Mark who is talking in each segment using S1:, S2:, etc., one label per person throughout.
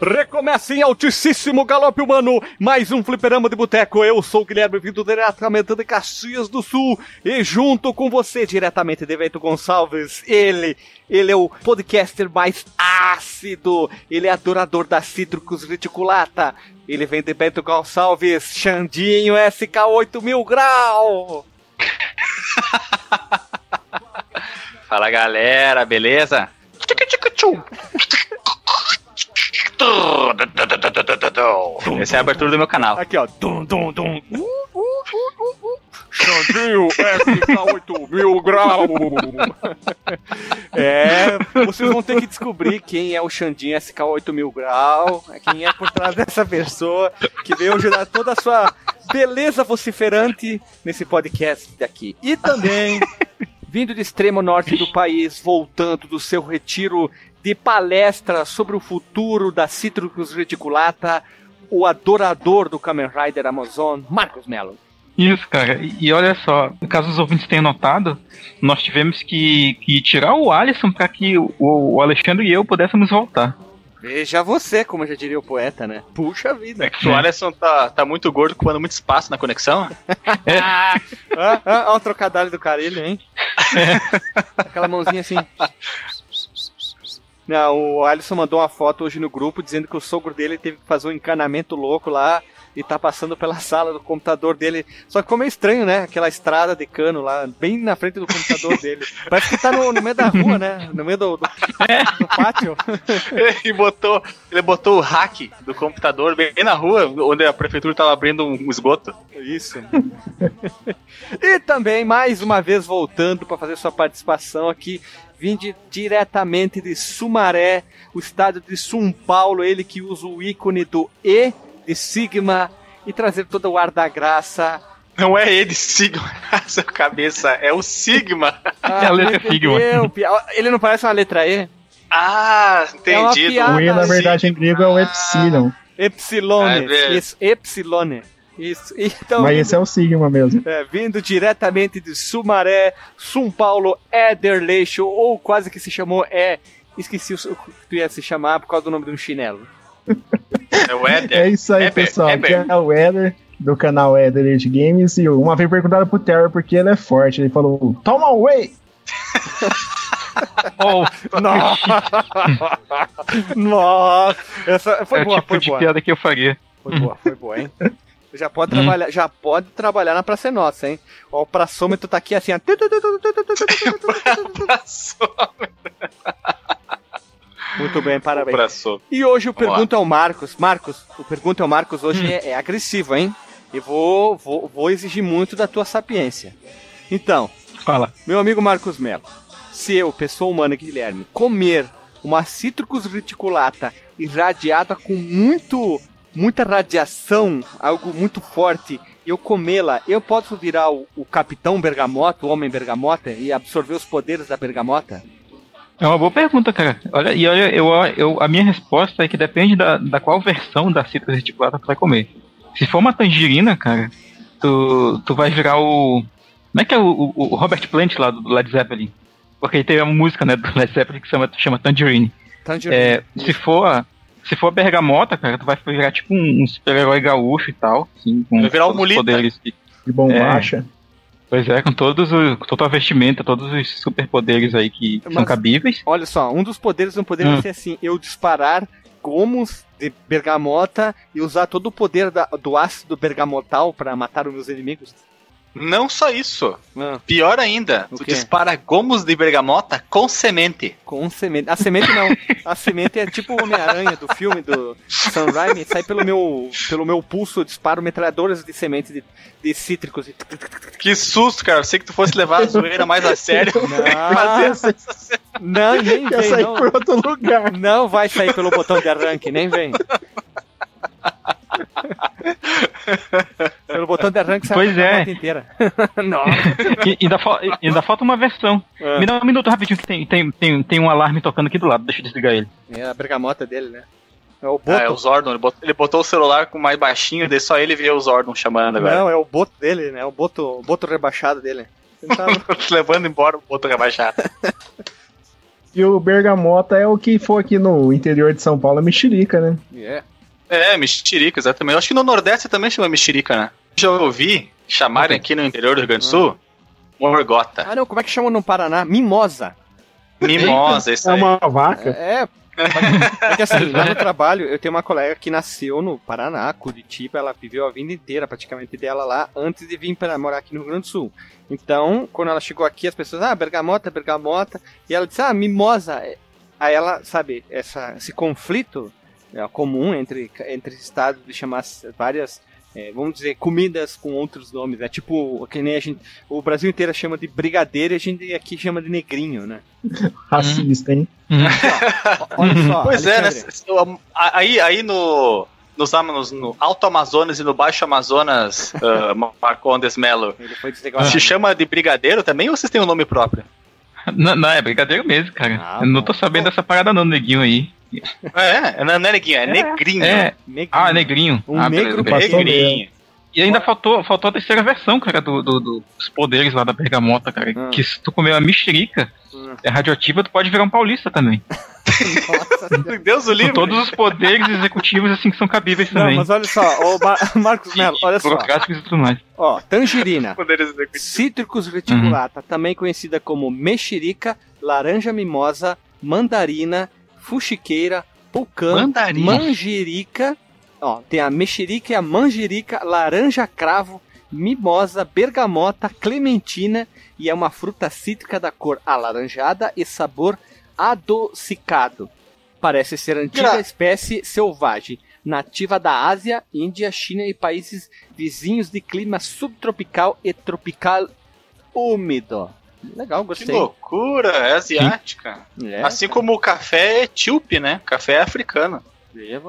S1: Recomeça em altíssimo galope humano, mais um fliperama de boteco. Eu sou o Guilherme, vindo diretamente de Caxias do Sul, e junto com você, diretamente de Vento Gonçalves, ele, ele é o podcaster mais ácido, ele é adorador da Cítricos Reticulata, ele vem de Bento Gonçalves, Xandinho SK8 mil grau.
S2: Fala galera, beleza? Essa é a abertura do meu canal.
S1: Aqui, ó. Dum, dum, dum. Xandinho SK8 mil grau. É, vocês vão ter que descobrir quem é o Xandinho SK8 mil grau, quem é por trás dessa pessoa que veio ajudar toda a sua beleza vociferante nesse podcast daqui. E também, vindo do extremo norte do país, voltando do seu retiro de palestra sobre o futuro da Citrus reticulata, o adorador do Kamen Rider Amazon, Marcos Mello.
S3: Isso, cara. E, olha só, caso os ouvintes tenham notado, nós tivemos que, que tirar o Alisson para que o, o Alexandre e eu pudéssemos voltar.
S1: Veja você, como já diria o poeta, né? Puxa vida.
S2: É que o Alisson tá, tá muito gordo, ocupando muito espaço na conexão.
S1: ah, ah, ah, um trocadilho do carilho, hein? Aquela mãozinha assim. Não, o Alisson mandou uma foto hoje no grupo dizendo que o sogro dele teve que fazer um encanamento louco lá e tá passando pela sala do computador dele. Só que ficou meio estranho, né? Aquela estrada de cano lá, bem na frente do computador dele. Parece que tá no, no meio da rua, né? No meio do, do, do pátio.
S2: ele, botou, ele botou o hack do computador bem na rua, onde a prefeitura tava abrindo um esgoto.
S1: Isso. e também, mais uma vez, voltando para fazer sua participação aqui, vinde diretamente de Sumaré, o estado de São Paulo, ele que usa o ícone do E de Sigma e trazer todo o ar da graça.
S2: Não é ele, Sigma, essa cabeça, é o Sigma.
S1: Ah, é a letra Sigma. Ele não parece uma letra E?
S2: Ah, entendi.
S4: É o E, na verdade, em grego é o Epsilon.
S1: Epsilone, ah, é isso, Epsilone. Isso. Então,
S4: Mas esse é o Sigma mesmo.
S1: É, vindo diretamente de Sumaré, São Paulo, Ederleixo, ou quase que se chamou É. Esqueci o que tu ia se chamar por causa do nome de um chinelo.
S2: É o.
S4: É isso aí, pessoal. Eber. é o Eder do canal Eder Age Games. E uma vez perguntaram pro Terry porque ele é forte. Ele falou: Toma away!
S1: oh, nossa! nossa! Essa foi
S3: é
S1: boa,
S3: tipo
S1: foi
S3: de
S1: boa.
S3: piada que eu faria.
S1: Foi boa, foi boa, hein? Já pode, hum. trabalhar, já pode trabalhar na Praça Nossa, hein? Ó, o praçômetro tá aqui assim, ó. Muito bem, parabéns. E hoje o Pergunta ao Marcos. Marcos, o Pergunta ao Marcos hoje hum. é, é, agressivo, hein? E vou, vou, vou exigir muito da tua sapiência. Então,
S3: fala.
S1: Meu amigo Marcos Melo, se eu, pessoa humana Guilherme, comer uma Citrus reticulata irradiada com muito muita radiação, algo muito forte, eu comê-la, eu posso virar o, o Capitão Bergamota, o Homem Bergamota, e absorver os poderes da Bergamota?
S3: É uma boa pergunta, cara. Olha, e olha, eu, eu, a minha resposta é que depende da, da qual versão da citra reticulata tu vai comer. Se for uma tangerina, cara, tu, tu vai virar o. Como é que é o, o, o Robert Plant lá do Led Zeppelin? Porque ele teve uma música, né, do Led Zeppelin que chama, chama Tangerine. Tangerine. É, se for se for bergamota, cara, tu vai virar tipo um, um super-herói gaúcho e tal. Assim, com
S2: vai virar um mulita. poderes
S4: de, de bombacha.
S3: É, pois é, com todos os, com toda a vestimenta, todos os superpoderes aí que Mas, são cabíveis.
S1: Olha só, um dos poderes não poderia hum. ser assim, eu disparar gomos de bergamota e usar todo o poder da, do ácido bergamotal para matar os meus inimigos.
S2: Não só isso. Ah. Pior ainda, o tu quê? dispara gomos de bergamota com semente.
S1: Com semente. A semente não. A semente é tipo o Homem-Aranha do filme do Sam Raimi. Sai pelo meu, pelo meu pulso, eu disparo metralhadoras de sementes de, de cítricos.
S2: Que susto, cara. Eu sei que tu fosse levar a zoeira mais a sério.
S1: Não, não nem Quer vem.
S4: sair
S1: não.
S4: por outro lugar.
S1: Não vai sair pelo botão de arranque, nem vem. Pelo botão de arranque sai
S3: pois é.
S1: a inteira.
S3: Nossa. E, ainda, ainda falta uma versão. É. Me dá um minuto rapidinho que tem, tem, tem, tem um alarme tocando aqui do lado. Deixa eu desligar ele.
S1: É a bergamota dele, né?
S2: É o Boto. Ah, é o Zordon. Ele botou, ele botou, o celular com mais baixinho, daí só ele vê o Zordon chamando agora.
S1: Não, é o Boto dele, né? O Boto, o boto rebaixado dele.
S2: Tá... Levando embora o Boto rebaixado.
S4: E o bergamota é o que for aqui no interior de São Paulo, é mexerica, né?
S1: Yeah.
S2: É, mexerica, exatamente. Eu acho que no Nordeste também chama mexerica, né? Já ouvi chamarem aqui no interior do Rio Grande do Sul morgota.
S1: Ah, não, como é que chama no Paraná? Mimosa.
S2: Mimosa, isso
S4: É
S2: aí.
S4: uma vaca.
S1: É, é que assim, lá no trabalho, eu tenho uma colega que nasceu no Paraná, Curitiba, ela viveu a vida inteira praticamente dela lá, antes de vir para morar aqui no Rio Grande do Sul. Então, quando ela chegou aqui, as pessoas, ah, bergamota, bergamota, e ela disse, ah, mimosa. Aí ela, sabe, essa, esse conflito é, comum entre, entre estados de chamar várias, é, vamos dizer, comidas com outros nomes, né? Tipo, que nem a gente, o Brasil inteiro chama de brigadeiro e a gente aqui chama de negrinho, né?
S4: Racista, hein?
S1: Olha só.
S2: Pois é, né? Aí, aí no, nos, no Alto Amazonas e no Baixo Amazonas, uh, Marcondes Melo,
S1: Ele foi deslegal.
S2: se chama de brigadeiro também ou vocês têm um nome próprio?
S3: Não, não, é brincadeira mesmo, cara.
S1: Ah,
S3: eu não tô sabendo dessa parada não, neguinho aí.
S2: É, não é neguinho, é, negrinho.
S3: É,
S1: Negrinho.
S3: ah, negrinho.
S1: Um
S3: ah,
S1: negro
S3: beleza,
S2: negrinho.
S3: E ainda faltou, faltou a terceira versão, cara, do, do- do- dos poderes lá da bergamota, cara.
S1: Ah.
S3: Que se tu comer uma mexerica,
S1: Hum.
S3: é radioativa, tu pode virar um paulista também.
S1: Nossa,
S2: Deus o
S3: Com
S2: livre.
S3: todos os poderes executivos, assim, que são cabíveis
S1: Não,
S3: também.
S1: mas olha só, ô Mar- Marcos Melo, olha só.
S3: Burocráticos e tudo mais.
S1: Ó, tangerina,
S2: Poderes executivos.
S1: Citrus reticulata, também conhecida como mexerica, laranja mimosa, mandarina, fuxiqueira, pulcã,
S2: Mandarina.
S1: manjerica. Ó, tem a mexerica e a manjerica, laranja cravo, mimosa, bergamota, clementina e é uma fruta cítrica da cor alaranjada e sabor adocicado. Parece ser antiga
S2: Gra-
S1: espécie selvagem, nativa da Ásia, Índia, China e países vizinhos de clima subtropical e tropical úmido. Legal,
S2: Que
S1: gostei.
S2: loucura, é asiática.
S1: É,
S2: assim como o café é etíope, né? Café é africano.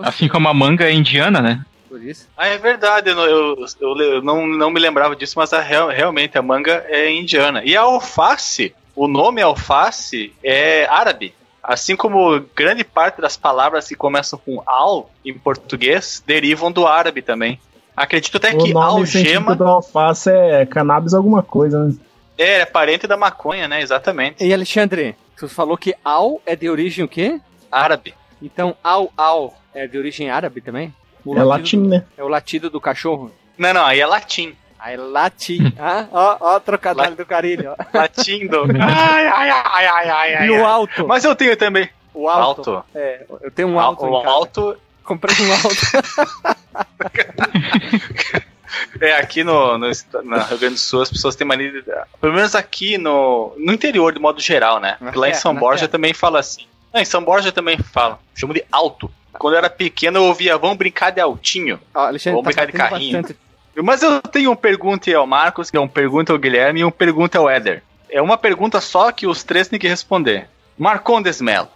S3: Assim como a manga é indiana, né?
S1: por isso.
S2: Ah, é verdade, eu, não- eu, eu, eu não, não me lembrava disso, mas a real- realmente a manga é indiana. E a alface, o nome alface é árabe. Assim como grande parte das palavras que começam com al em português derivam do árabe também. Acredito até
S4: O
S2: que
S4: nome científico
S2: algema
S4: do alface é cannabis alguma coisa, né?
S2: É, é parente da maconha, né? Exatamente.
S1: E Alexandre, você falou que al é de origem o quê?
S2: Árabe.
S1: Então al al é de origem árabe também? O
S4: É
S1: latido
S4: latim, né?
S1: do- é o latido do cachorro.
S2: Não, não, aí é latim.
S1: Aí latim. ah, ó, ó, trocadilho do carilho. ó.
S2: Latim do. ai, ai, ai, ai, ai, ai.
S1: E o alto.
S2: Mas eu tenho também.
S1: o alto.
S2: Alto.
S1: É, eu tenho um alto.
S2: o
S1: em casa.
S2: alto
S1: Comprei um alto.
S2: É, aqui no, no, na Rio Grande do Sul as pessoas têm mania de, Pelo menos aqui no, no interior, de modo geral, né?
S1: Na
S2: Lá em
S1: terra,
S2: São Borja
S1: terra.
S2: também fala assim. Não, em São Borja também fala. Chama de alto. Quando eu era pequeno eu ouvia, vamos brincar de altinho.
S1: Alexandre,
S2: Vamos
S1: tá
S2: brincar de carrinho.
S1: bastante.
S2: Mas eu tenho um pergunta ao Marcos, que é um pergunta ao Guilherme e um pergunta ao Éder. É uma pergunta só que os três têm que responder. Marcondes Melo,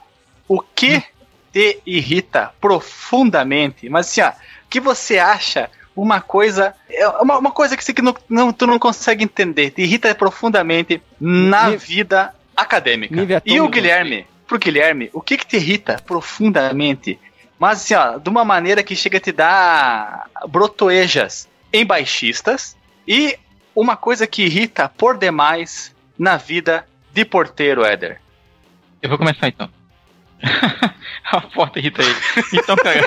S2: o que te irrita profundamente? Mas assim, ó, o que você acha uma coisa. É uma, uma coisa que, você, que não, não- tu não consegue entender, te irrita profundamente na
S1: Nível-
S2: vida acadêmica. E o. Guilherme, pro Guilherme, o que, que te irrita profundamente? Mas assim, ó, de uma maneira que chega a te dar brotoejas em baixistas e uma coisa que irrita por demais na vida de porteiro, Éder.
S3: Eu vou começar então. a porta irrita ele. Então, cara,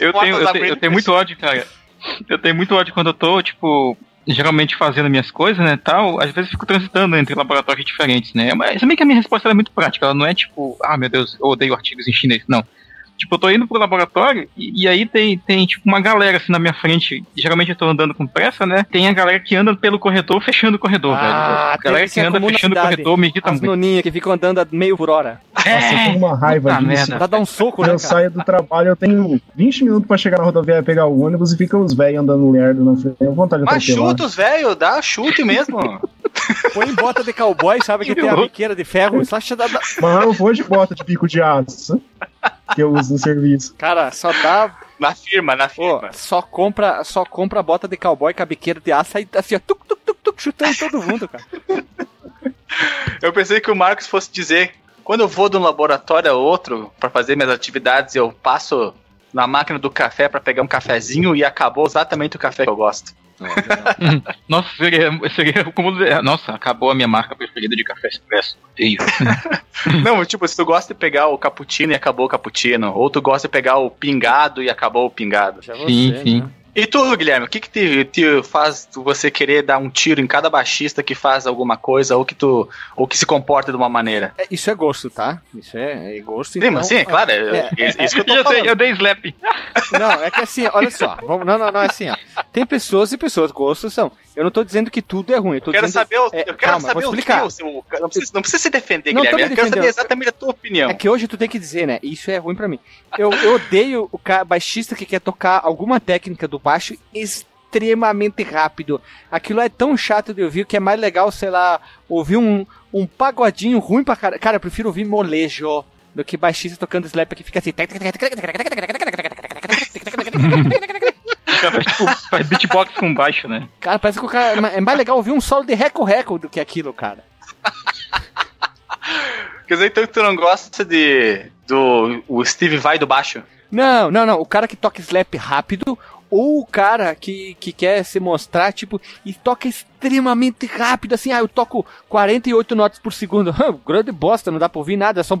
S3: eu tenho, eu, tenho, eu tenho muito ódio, cara. Eu tenho muito ódio quando eu tô, tipo, geralmente fazendo minhas coisas, né, tal. Às vezes fico transitando entre laboratórios diferentes, né. Mas também que a minha resposta é muito prática. Ela não é tipo, ah, meu Deus, eu odeio artigos em chinês. Não. Tipo, eu tô indo pro laboratório e, e aí tem, tem, tipo, uma galera assim na minha frente. Geralmente eu tô andando com pressa, né? Tem a galera que anda pelo corredor, fechando o corredor, velho. A galera
S1: tem
S3: que anda fechando o corredor me irrita
S1: As
S3: muito.
S1: que ficam andando a meio por hora.
S4: Nossa, eu tenho uma raiva disso.
S3: merda.
S1: Dar um soco, né,
S4: Eu
S1: cara?
S4: saio do trabalho, eu tenho 20 minutos pra chegar na rodoviária e pegar o ônibus e fica os velhos andando lerdo na frente. Eu vontade de
S2: Mas chuta os velho, dá chute mesmo.
S1: Põe bota de cowboy, sabe que tem a biqueira de ferro. Só dá- dá-
S4: Mas eu vou de bota de bico de aço que eu uso no serviço.
S1: Cara, só dá.
S2: na firma, na firma.
S1: só compra, só compra bota de cowboy com a biqueira de aço e assim, ó, tuc, tuc, tuc, tuc, chutando todo mundo, cara.
S2: Eu pensei que o Marcos fosse dizer: quando eu vou de um laboratório a outro para fazer minhas atividades, eu passo na máquina do café pra pegar um cafezinho e acabou exatamente o café que eu gosto.
S3: Nossa, seria, seria como. Nossa, acabou a minha marca preferida de café expresso. Odeio.
S2: Não, tipo, se tu gosta de pegar o cappuccino e acabou o cappuccino, ou tu gosta de pegar o pingado e acabou o pingado.
S1: Já
S3: Sim,
S1: você,
S3: sim.
S1: né?
S2: E tu, Guilherme, o que que te, te faz você querer dar um tiro em cada baixista que faz alguma coisa ou que tu ou que se comporta de uma maneira?
S1: É, isso é gosto, tá? Isso é, é gosto.
S2: Sim,
S1: então-
S2: mas sim, é claro, é,
S1: é,
S2: é isso que eu tô
S3: Eu,
S2: falando.
S3: eu dei slap.
S1: Não, é que assim, olha só. Vamos, não, não, não, é assim, ó. Tem pessoas e pessoas, gostos são. Eu não tô dizendo que tudo é ruim. Eu tô
S2: Eu quero
S1: dizendo,
S2: saber,
S1: é,
S2: eu quero
S1: calma,
S2: saber
S1: explicar.
S2: o seu, não, precisa, não precisa se defender,
S1: Não
S2: Guilherme.
S1: me
S2: Eu quero saber exatamente a tua opinião.
S1: É que hoje tu tem que dizer, né? Isso é ruim pra mim. Eu, eu odeio o baixista que quer tocar alguma técnica do baixo extremamente rápido. Aquilo é tão chato de ouvir que é mais legal, sei lá, ouvir um, um pagodinho ruim pra cara. Cara, eu prefiro ouvir molejo do que baixista tocando slap que fica assim.
S3: O cara faz, tipo, faz beatbox com baixo, né?
S1: Cara, parece que o cara. É mais legal ouvir um solo de reco-reco do que aquilo, cara.
S2: Quer dizer, então que tu não gosta de do o Steve Vai do baixo?
S1: Não, não, não. O cara que toca slap rápido ou o cara que, que quer se mostrar, tipo, e toca extremamente rápido, assim, ah, eu toco 48 notas por segundo. Grande bosta, não dá pra ouvir nada, é só.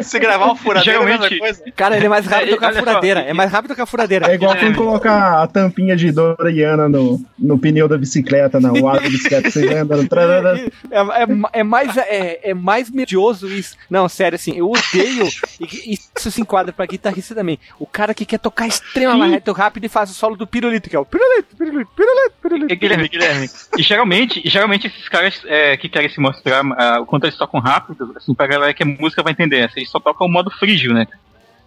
S2: Se gravar um furadeiro é a mesma
S3: Geralmente-
S2: coisa.
S1: Cara, ele é mais rápido
S3: É,
S1: que a furadeira. É mais rápido que a furadeira.
S4: É igual quem colocar a tampinha de Doriana no, no pneu da bicicleta, na asa da bicicleta, você vai andando. trarará.
S1: É, é, é mais, é, é mais medioso isso. Não, sério, assim, eu odeio. E, isso se enquadra pra guitarrista também. O cara que quer tocar extremamente rápido e faz o solo do pirulito, que é o pirulito, pirulito, pirulito, pirulito.
S3: E, Guilherme, Guilherme. E geralmente, e geralmente esses caras é, que querem se mostrar ah, o quanto eles tocam rápido, assim, pra galera que a música vai entender, assim, eles só tocam o modo frígio, né?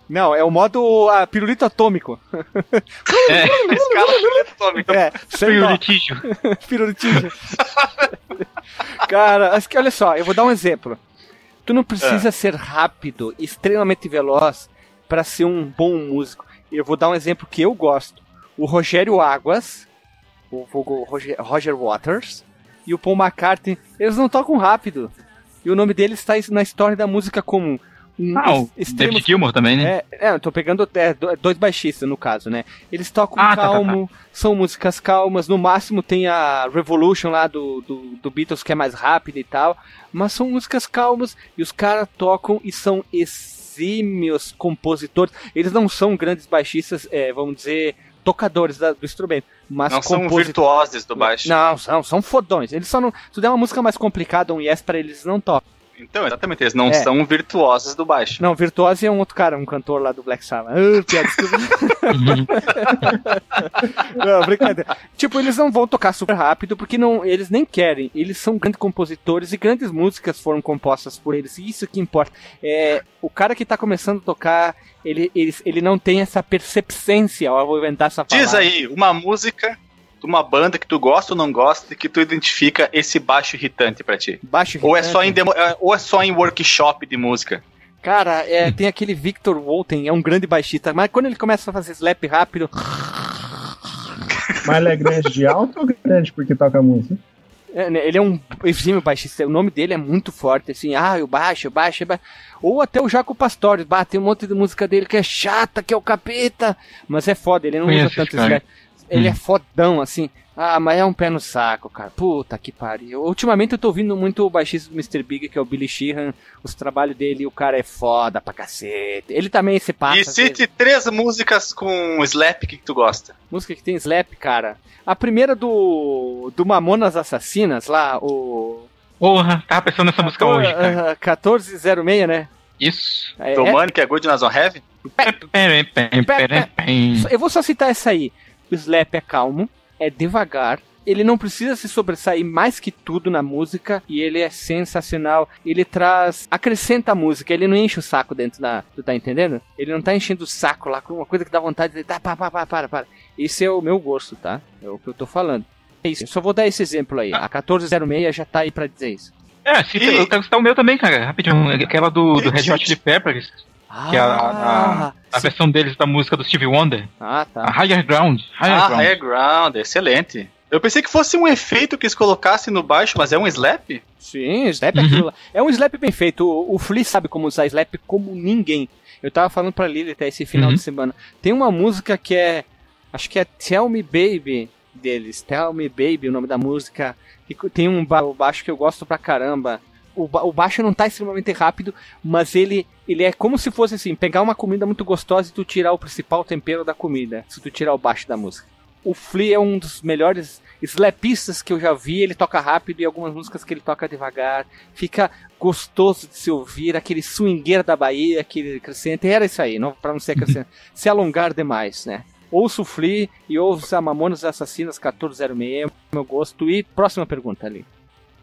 S1: Não, é o modo ah, pirulito atômico.
S3: É,
S2: Escala.
S1: É, sem dó.
S3: pirulitígio.
S1: Pirulitinho. Cara, acho que olha só, eu vou dar um exemplo. Tu não precisa ser rápido, extremamente veloz pra ser um bom músico. Eu vou dar um exemplo que eu gosto. O Rogério Águas, o vulgo Roger, Roger Waters e o Paul McCartney, eles não tocam rápido. E o nome deles está na história da música como um
S3: Ah, o
S1: ex-
S3: David Gilmour também, né?
S1: é, é, eu tô pegando é, do- dois baixistas no caso, né? Eles tocam
S3: Ah, tá, tá,
S1: calmo, são músicas calmas, no máximo tem a Revolution lá do, do, do Beatles que é mais rápida e tal, mas são músicas calmas e os caras tocam e são exímios compositores. Eles não são grandes baixistas, é, vamos dizer, tocadores da- do instrumento, mas
S2: Não são
S1: composi-
S2: virtuosos do baixo.
S1: Não, são, são fodões. Eles só não. Se tu der uma música mais complicada, um yes pra eles, eles não tocam.
S2: Então, exatamente, eles não
S1: É.
S2: são virtuosos do baixo.
S1: Não, Virtuose é um outro cara, um cantor lá do Black Sabbath. Ah, piada, desculpa. não, brincadeira. Tipo, eles não vão tocar super rápido porque não, eles nem querem. Eles são grandes compositores e grandes músicas foram compostas por eles. E isso que importa. É, o cara que tá começando a tocar, ele, ele, ele não tem essa percepcência. Eu vou inventar essa palavra.
S2: Diz aí, uma música de uma banda que tu gosta ou não gosta e que tu identifica esse baixo irritante pra ti.
S1: Baixo
S2: Ou é só em,
S1: irritante.
S2: demo- é- ou é só em workshop de música.
S1: Cara, é, tem aquele Victor Walton, é um grande baixista. Mas quando ele começa a fazer slap rápido.
S4: Mas ele é grande de alto ou grande porque toca música?
S1: É, né, ele é um exímio baixista, o nome dele é muito forte, assim, ah, o baixo, o baixo, o baixo. Ou até o Jaco Pastores, bah, tem um monte de música dele que é chata, que é o capeta, mas é foda, ele não
S3: Conheço
S1: usa tanto
S3: esse cara.
S1: slap. Ele
S3: Hum.
S1: é fodão, assim. Ah, mas é um pé no saco, cara. Puta que pariu. Ultimamente eu tô ouvindo muito o baixista do Mr. Big, que é o Billy Sheehan. Os trabalhos dele, o cara é foda pra cacete. Ele também se passa.
S2: e
S1: às vezes.
S2: cite três músicas com slap que tu gosta.
S1: Música que tem slap, cara. A primeira do. do Mamonas Assassinas, lá, o.
S3: Porra, tava pensando nessa música hoje, cara.
S1: Ah, 1406, né?
S3: Isso.
S1: É,
S2: do
S1: é-
S2: Money, que é Good Nas On Heavy?
S1: Eu vou só citar essa aí. O slap é calmo, é devagar. Ele não precisa se sobressair mais que tudo na música e ele é sensacional. Ele traz. acrescenta a música, ele não enche o saco dentro da. Tu tá entendendo? Ele não tá enchendo o saco lá com uma coisa que dá vontade de. Tá, para, para, para, para. Esse é o meu gosto, tá? É o que eu tô falando. É isso. Eu só vou dar esse exemplo aí. A 1406 já tá aí pra dizer isso.
S3: É, cita,
S2: E-
S3: eu quero citar o meu também, cara, rapidinho. Aquela do, do Red Hot Chili Peppers, que é a, a, a versão deles da música do Stevie Wonder.
S1: Ah,
S3: A
S1: tá.
S3: Higher Ground. Higher
S2: Ah,
S3: Ground.
S2: Higher Ground, excelente. Eu pensei que fosse um efeito que eles colocassem no baixo, mas é um slap?
S1: Sim, slap é aquilo lá. É um slap bem feito. O, o Flea sabe como usar slap como ninguém. Eu tava falando pra Lily até esse final
S3: Uhum.
S1: de semana. Tem uma música que é. Acho que é Tell Me Baby deles. Tell Me Baby, o nome da música. E tem um ba- baixo que eu gosto pra caramba. O, o baixo não tá extremamente rápido, mas ele, ele é como se fosse assim: pegar uma comida muito gostosa e tu tirar o principal tempero da comida. Se tu tirar o baixo da música. O Flea é um dos melhores slapistas que eu já vi. Ele toca rápido e algumas músicas que ele toca devagar. Fica gostoso de se ouvir, aquele swingueiro da Bahia, aquele crescente. Era isso aí, não, pra não ser crescente. se alongar demais, né? Ouço o Flea e ouço a Mamonas Assassinas 1406, meu gosto. E próxima pergunta ali.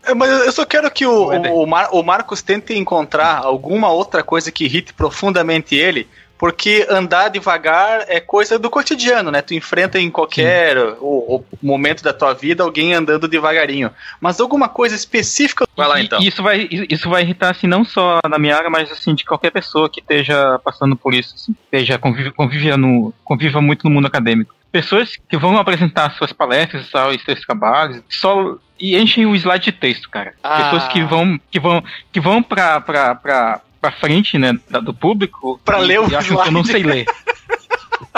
S2: É, mas eu só quero que o, o, o Mar- o Marcos tente encontrar alguma outra coisa que irrite profundamente ele, porque andar devagar é coisa do cotidiano, né? Tu enfrenta em qualquer o, o momento da tua vida alguém andando devagarinho. Mas alguma coisa específica. Vai lá então.
S3: E isso vai, isso vai irritar, assim, não só na minha área, mas, assim, de qualquer pessoa que esteja passando por isso, assim, esteja, convive, conviva, no, conviva muito no mundo acadêmico. Pessoas que vão apresentar suas palestras tal, e seus trabalhos, só, e enchem o slide de texto, cara.
S1: Ah.
S3: Pessoas que vão, que vão, que vão pra, pra, pra, pra frente, né, do público.
S2: Pra
S3: e,
S2: ler o
S3: e acham que eu não sei ler.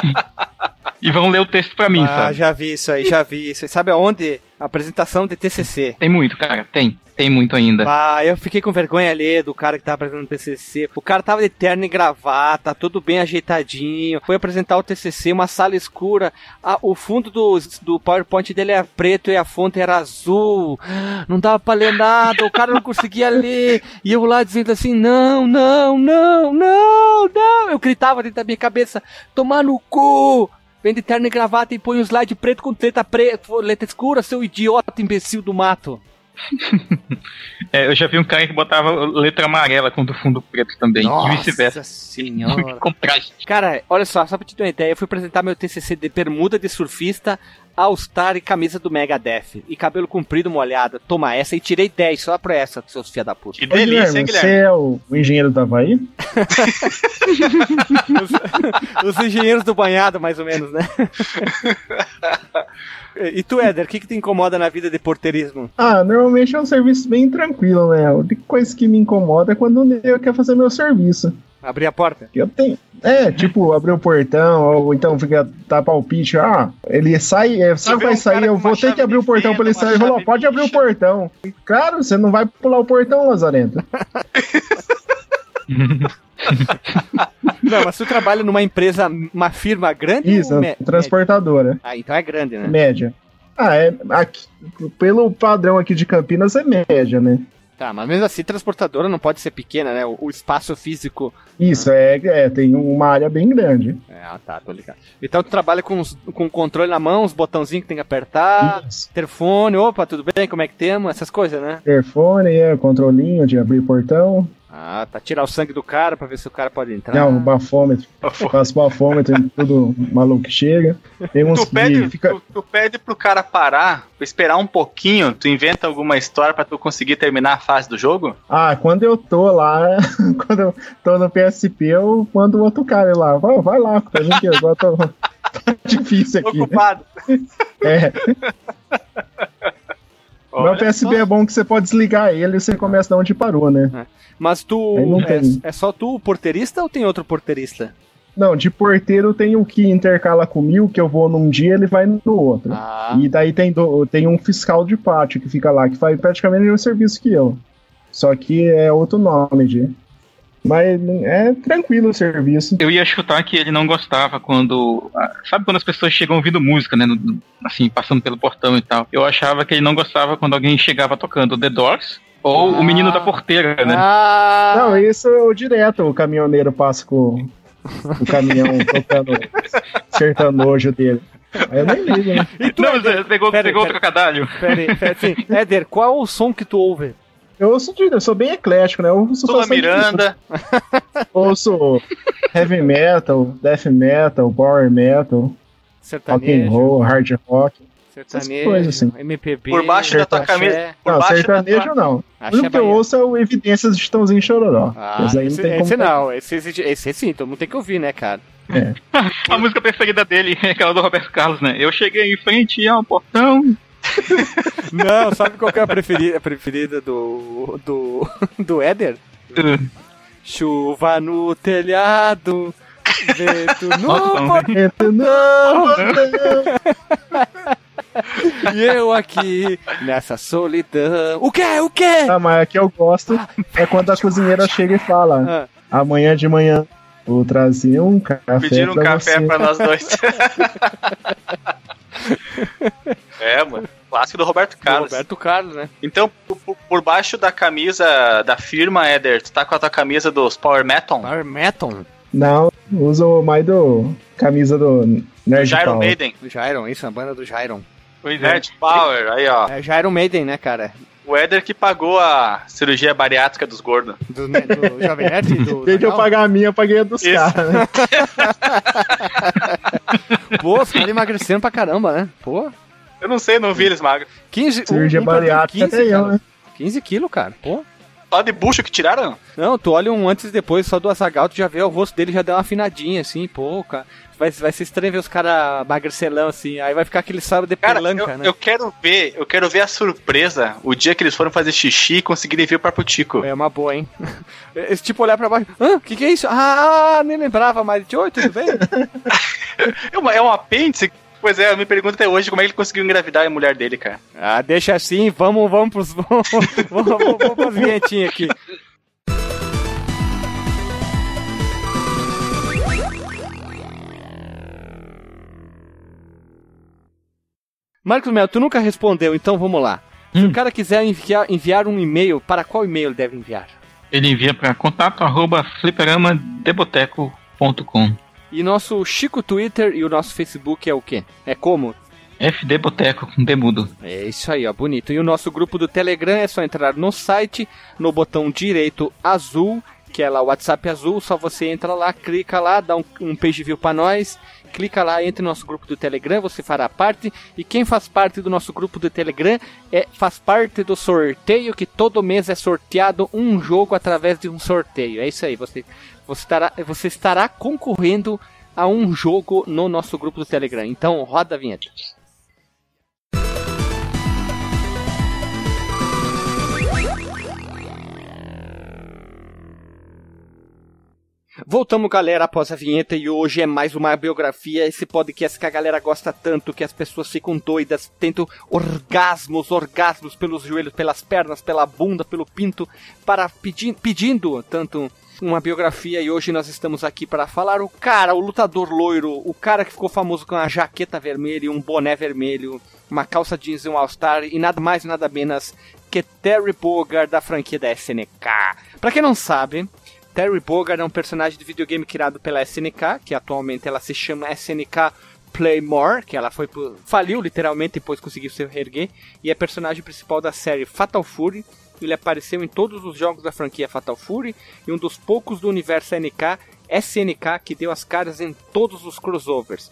S3: e vão ler o texto pra mim,
S1: ah,
S3: sabe?
S1: já vi isso aí, já vi isso. Sabe aonde? Apresentação de TCC.
S3: Tem muito, cara, tem. Tem muito ainda.
S1: Ah, eu fiquei com vergonha ali do cara que tava apresentando o TCC. O cara tava de terno e gravata, tudo bem ajeitadinho. Foi apresentar o TCC, uma sala escura. Ah, o fundo do, do PowerPoint dele era preto e a fonte era azul. Não dava pra ler nada, o cara não conseguia ler. E eu lá dizendo assim: não, não, não, não, não. Eu gritava dentro da minha cabeça: tomar no cu. Vem de terno e gravata e põe um slide preto com letra preta, letra escura, seu idiota imbecil do mato.
S3: É, eu já vi um cara que botava letra amarela com do fundo preto também. e vice-versa.
S1: senhora.
S3: Contraste.
S1: Cara, olha só, só pra te ter uma ideia, eu fui apresentar meu TCC de bermuda de surfista, All-Star e camisa do Megadeth. E cabelo comprido molhado. Toma essa e tirei 10 só pra essa, seus filha da puta.
S2: Que
S4: Ô,
S2: delícia, hein,
S4: Guilherme, você
S2: Guilherme?
S4: é o, o engenheiro do Havaí?
S1: Os engenheiros do banhado, mais ou menos, né? e tu, Éder, o que, que te incomoda na vida de porteirismo?
S4: Ah, normalmente é um serviço bem tranquilo, né? A única coisa que me incomoda é quando eu quero fazer meu serviço.
S1: Abrir a porta?
S4: Eu tenho. É, tipo, abrir o portão, ou então fica dar palpite. Ah, ele sai, é, sabe
S2: vê
S4: vai
S2: um
S4: sair, eu vou ter que abrir o portão pra ele sair. Ele falou, pode abrir o
S2: bicha."
S4: portão. Claro, você não vai pular o portão, Lazarento.
S1: Não, mas tu trabalha numa empresa, uma firma grande
S4: Isso, transportadora.
S1: média? Ah, então é grande, né?
S4: Média. Ah, é. Aqui, pelo padrão aqui de Campinas é média, né?
S1: Tá, mas mesmo assim, transportadora não pode ser pequena, né? O, o espaço físico.
S4: Isso, é, é, tem uma área bem grande.
S1: É, ah, tá, tô ligado. Então tu trabalha com, os- com o controle na mão, os botãozinhos que tem que apertar,
S4: Isso.
S1: telefone, opa, tudo bem, como é que temos? Essas coisas, né?
S4: Telefone, é, controlinho de abrir portão.
S1: Ah, tá. Tirar o sangue do cara pra ver se o cara pode entrar.
S4: Não, bafômetro. Faz bafômetro em tudo maluco que chega. Tem uns
S2: Tu pede,
S4: que fica.
S2: tu, tu pede pro cara parar, esperar um pouquinho, tu inventa alguma história pra tu conseguir terminar a fase do jogo?
S4: Ah, quando eu tô lá, quando eu tô no PSP, eu mando o outro cara lá. Vai, vai lá, faz aqui, agora tô... tá difícil
S2: Tô
S4: aqui. né?
S2: ocupado.
S4: É,
S2: Olha
S4: meu PSP é bom que você pode desligar ele e você começa de onde parou, né?
S1: Mas tu. É, é só tu o porteirista ou tem outro porteirista?
S4: Não, de porteiro tem o que intercala comigo, que eu vou num dia ele vai no outro.
S1: Ah.
S4: E daí tem, do- tem um fiscal de pátio que fica lá, que faz praticamente o mesmo serviço que eu. Só que é outro nome de. Mas é tranquilo o serviço.
S3: Eu ia chutar que ele não gostava quando. ah, Sabe quando as pessoas chegam ouvindo música, né? assim, passando pelo portão e tal. Eu achava que ele não gostava quando alguém chegava tocando The Doors ou
S1: Ah.
S3: o menino da porteira, né?
S1: Ah,
S4: Não, isso é o direto, o caminhoneiro passa com o caminhão tocando sertanojo dele. Aí eu nem ligo, né?
S1: tu,
S3: não,
S1: Éder?
S3: você pegou,
S1: Pera
S3: pegou
S1: pera
S3: outro trocadilho.
S1: Pera pera assim, Éder, qual é o som que tu ouve?
S4: Eu ouço de, eu sou bem eclético, né? Eu ouço
S2: Sula Miranda.
S4: Ouço heavy metal, death metal, power metal, rock and
S1: Sertanejo,
S4: roll, hard rock.
S1: sertanejo,
S4: coisas assim.
S1: MPB.
S2: Por baixo da tua
S1: axé.
S2: camisa. Por
S4: não,
S2: baixo da
S4: sertanejo
S2: tua-
S4: não. O
S1: Axé
S4: único que eu ouço é o Evidências de Estãozinho Chororó.
S1: Ah,
S4: Esse aí não
S1: esse,
S4: tem como.
S1: esse não, esse, esse, esse sim, todo mundo tem que ouvir, né, cara?
S3: A música preferida dele é aquela do Roberto Carlos, né? Eu cheguei em frente ao portão.
S1: Não, sabe qual que é a preferida, a preferida do, do, do Éder? Chuva no telhado, vento no
S4: Vento não,
S1: e eu aqui nessa solidão. O que? O que?
S4: Ah, mas a que eu gosto é quando a cozinheira chega e fala:
S1: Ah,
S4: amanhã de manhã vou trazer um café.
S2: Pediram um
S4: pra
S2: café
S4: você.
S2: pra nós dois. é, mano. Clássico do Roberto Carlos.
S1: Roberto Carlos, né?
S2: Então, por, por- baixo da camisa da firma, Éder, tu tá com a tua camisa dos Power Metal?
S1: Power Metal.
S4: Não, uso mais do camisa do
S2: Do
S4: Nerd
S2: Gyro
S4: Power.
S2: Maiden.
S1: Do Jairon, isso, a banda do Jairon.
S3: Pois é.
S2: Nerd Power, aí ó.
S1: É Jairon Maiden, né, cara?
S2: O Éder que pagou a cirurgia bariátrica dos gordos.
S1: Do, né, do Jovem Nerd? Do,
S4: Desde eu pagar a minha, eu paguei a dos caras, né?
S1: Pô, os caras emagrecendo pra caramba, né? Pô,
S2: Eu não sei, não vi eles magros.
S1: 15...
S4: Cirurgia
S1: um, um
S4: bariátrica
S1: 15,
S4: até eu,
S1: cara.
S4: né?
S1: 15 quilos, cara. Pô.
S2: Só de bucho que tiraram?
S1: Não, tu olha um antes e depois só do Azagal, tu já vê o rosto dele já deu uma afinadinha, assim, pô, cara. Vai, vai ser estranho ver os caras magrecelão, assim. Aí vai ficar aquele sábado de
S2: Cara,
S1: pelanca,
S2: eu,
S1: né?
S2: eu quero ver, eu quero ver a surpresa o dia que eles foram fazer xixi e conseguirem ver o Paputico.
S1: É uma boa, hein? Esse tipo olhar pra baixo. Hã? O que, que é isso? Ah, nem lembrava mais. Oi, tudo bem?
S2: É, uma, é um apêndice? Pois é, eu me pergunto até hoje como é que ele conseguiu engravidar a mulher dele, cara.
S1: ah, deixa assim, vamos, vamos pros. Vamos, vamos, vamos, vamos pras vinhetinhas aqui. Marcos Melo, tu nunca respondeu, então vamos lá. Se
S3: Hum.
S1: o cara quiser enviar, enviar um e-mail, para qual e-mail ele deve enviar?
S3: Ele envia para contato arroba fliperamadeboteco.com.
S1: E nosso Chico Twitter e o nosso Facebook é o quê? É como?
S3: FD Boteco com demudo.
S1: É isso aí, ó, bonito. E o nosso grupo do Telegram é só entrar no site, no botão direito azul, que é lá o WhatsApp azul, só você entra lá, clica lá, dá um, um page view pra nós, clica lá, entra no nosso grupo do Telegram, você fará parte. E quem faz parte do nosso grupo do Telegram é faz parte do sorteio, que todo mês é sorteado um jogo através de um sorteio. É isso aí, você, você, estará, você estará concorrendo a um jogo no nosso grupo do Telegram. Então, roda a vinheta. Voltamos, galera, após a vinheta e hoje é mais uma biografia, esse podcast que a galera gosta tanto, que as pessoas ficam doidas, tentam orgasmos, orgasmos pelos joelhos, pelas pernas, pela bunda, pelo pinto, para pedi pedindo tanto uma biografia e hoje nós estamos aqui para falar o cara, o lutador loiro, o cara que ficou famoso com a jaqueta vermelha, e um boné vermelho, uma calça jeans e um all-star e nada mais nada menos que Terry Bogard da franquia da SNK. Para quem não sabe, Terry Bogard é um personagem de videogame criado pela SNK, que atualmente ela se chama SNK Playmore, que ela foi faliu literalmente depois conseguiu se reerguer, e é personagem principal da série Fatal Fury. Ele apareceu em todos os jogos da franquia Fatal Fury e um dos poucos do universo SNK, SNK que deu as caras em todos os crossovers.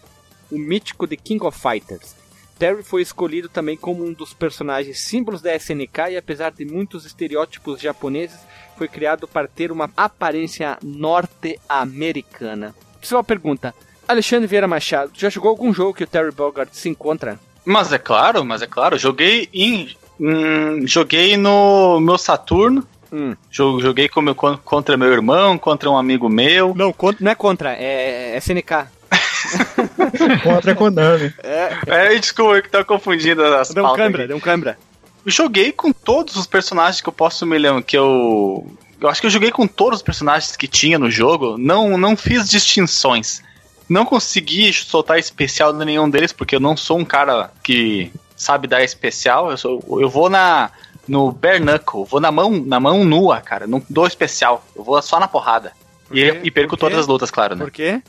S1: O mítico de King of Fighters. Terry foi escolhido também como um dos personagens símbolos da SNK e apesar de muitos estereótipos japoneses, foi criado para ter uma aparência norte-americana. Uma pergunta. Alexandre Vieira Machado, já jogou algum jogo que o Terry Bogard se encontra?
S2: Mas é claro, mas é claro, joguei em. hum, joguei no meu Saturno.
S1: Hum.
S2: jo- Joguei com meu, con- contra meu irmão, contra um amigo meu.
S1: Não, contra, não é contra, é SNK.
S4: Contra a Konami.
S2: É, desculpa, eu que tava confundindo as
S1: Deu um
S2: aqui.
S1: deu um cãibra.
S2: Joguei com todos os personagens que eu posso me lembrar. Que eu. Eu acho que eu joguei com todos os personagens que tinha no jogo. Não, não fiz distinções. Não consegui soltar especial de nenhum deles, porque eu não sou um cara que sabe dar especial. Eu, sou, eu vou na. No bare knuckle, vou na mão, na mão nua, cara. Não dou especial. Eu vou só na porrada.
S1: Por
S2: E, e perco todas as lutas, claro, né?
S1: Por quê?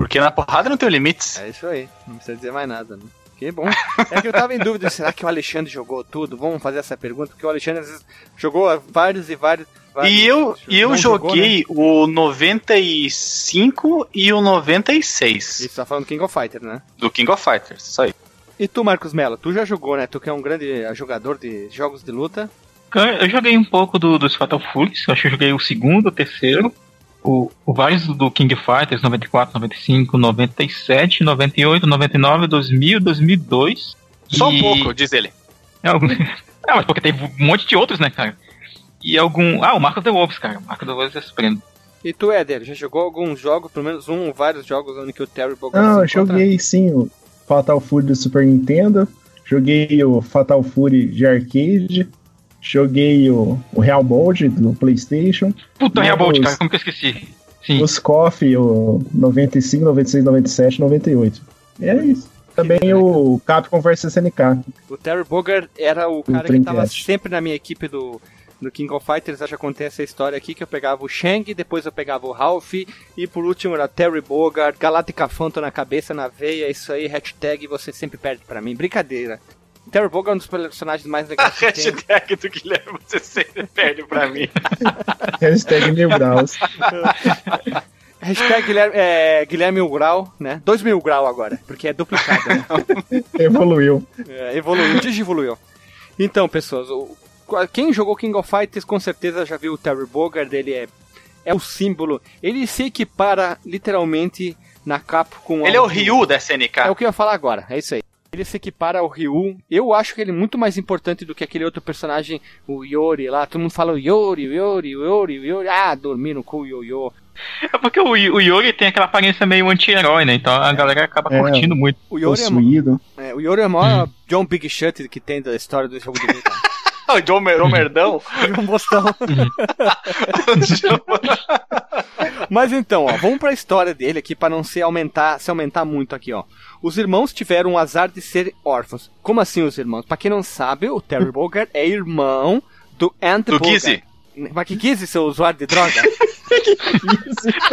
S2: Porque na porrada não tem limites.
S1: É isso aí, não precisa dizer mais nada, né? Que bom. É que eu tava em dúvida, será que o Alexandre jogou tudo? Vamos fazer essa pergunta, porque o Alexandre às vezes jogou vários e vários. vários
S2: E eu, eu
S1: não jogou, né?
S2: joguei o 95 e o 96
S1: Isso, tá falando King of Fighters, né?
S2: do King of Fighters. Isso aí.
S1: E tu, Marcos Mello, tu já jogou, né? Tu que é um grande jogador de jogos de luta.
S3: Eu joguei um pouco do, dos Fatal Fury, eu acho que eu joguei o segundo, o terceiro, o, o vários do King Fighters, 94, 95, 97, 98, 99, 2000, 2002.
S2: Só um
S3: e-
S2: pouco, diz ele.
S3: É, algum... é, mas porque tem um monte de outros, né, cara? E algum. Ah, o Marco of the Wolves, cara. O Marco of the Wolves é surpreendente.
S1: E tu, Éder, já jogou alguns jogos, pelo menos um ou vários jogos onde que o Terry Bogard
S4: Não, eu
S1: se encontra?
S4: joguei sim o Fatal Fury do Super Nintendo. Joguei o Fatal Fury de arcade. Joguei o, o Real Mode do PlayStation.
S3: Puta, Real Bolt,
S4: os-
S3: cara, como que eu esqueci? Sim.
S4: Os KOF, o 95, 96, 97, 98. E é isso. Também o Capcom vs SNK.
S1: O Terry Bogard era o cara que
S4: Dreamcast.
S1: tava sempre na minha equipe do, do King of Fighters. Já acontece a história aqui que eu pegava o Shang, depois eu pegava o Ralph e por último era Terry Bogard, Galáctica Phantom na cabeça, na veia. Isso aí, hashtag você sempre perde pra mim. Brincadeira. Terry Bogard é um dos personagens mais
S2: A
S1: legais que tem.
S2: hashtag do Guilherme você sempre perde pra mim.
S4: Hashtag New Braus.
S1: Hashtag Guilherme, é, Guilherme Grau, né? 2 mil grau agora, porque é duplicado. né?
S4: Evoluiu.
S1: É, evoluiu, digivoluiu. Então, pessoas, o- quem jogou King of Fighters com certeza já viu o Terry Bogard, ele é, é o símbolo. Ele se equipara literalmente na Capcom.
S2: Ele é o Ryu da SNK.
S1: É o que eu ia falar agora, é isso aí. Ele se equipara ao Ryu. Eu acho que ele é muito mais importante do que aquele outro personagem, o Yori lá. Todo mundo fala o Yori, o Yori, o Yori, o Yori. Ah, dormindo com o Yo-Yo.
S3: É porque o, o Yori tem aquela aparência meio anti-herói, né? Então a galera acaba
S4: É.
S3: curtindo muito.
S1: O Yori é,
S4: Possuído.
S1: é, o Yori é o maior John Big Shut que tem da história do jogo de luta.
S2: O John Merdão.
S1: John Bostão. Mas então, ó, vamos pra história dele aqui para não se aumentar, se aumentar muito aqui, ó. Os irmãos tiveram o azar de ser órfãos. Como assim os irmãos? Pra quem não sabe, o Terry Bogard é irmão do Ant
S2: Do. Gizzy.
S1: Mas que Gizzy, seu usuário de droga?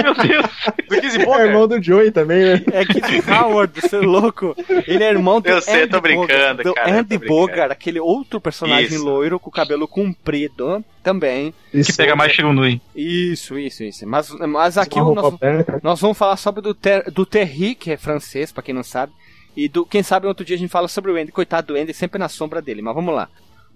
S3: Meu Deus!
S2: Do Gizzy
S4: É
S2: Bogart.
S4: irmão do Joey também, né?
S1: É Gizzy Howard, seu louco. Ele é irmão do
S2: Eu sei,
S1: Andy
S2: tô brincando,
S1: Bogard, do
S2: cara,
S1: Andy. Bogard, aquele outro personagem
S2: Isso.
S1: loiro com o cabelo comprido também.
S3: Que pega mais Shirunui.
S1: Isso, isso, isso. Mas, mas aqui
S4: branca.
S1: Nós vamos falar sobre do, ter, do Terry, que é francês, pra quem não sabe. E do, quem sabe outro dia a gente fala sobre o Andy. Coitado do Andy, sempre na sombra dele. Mas vamos lá.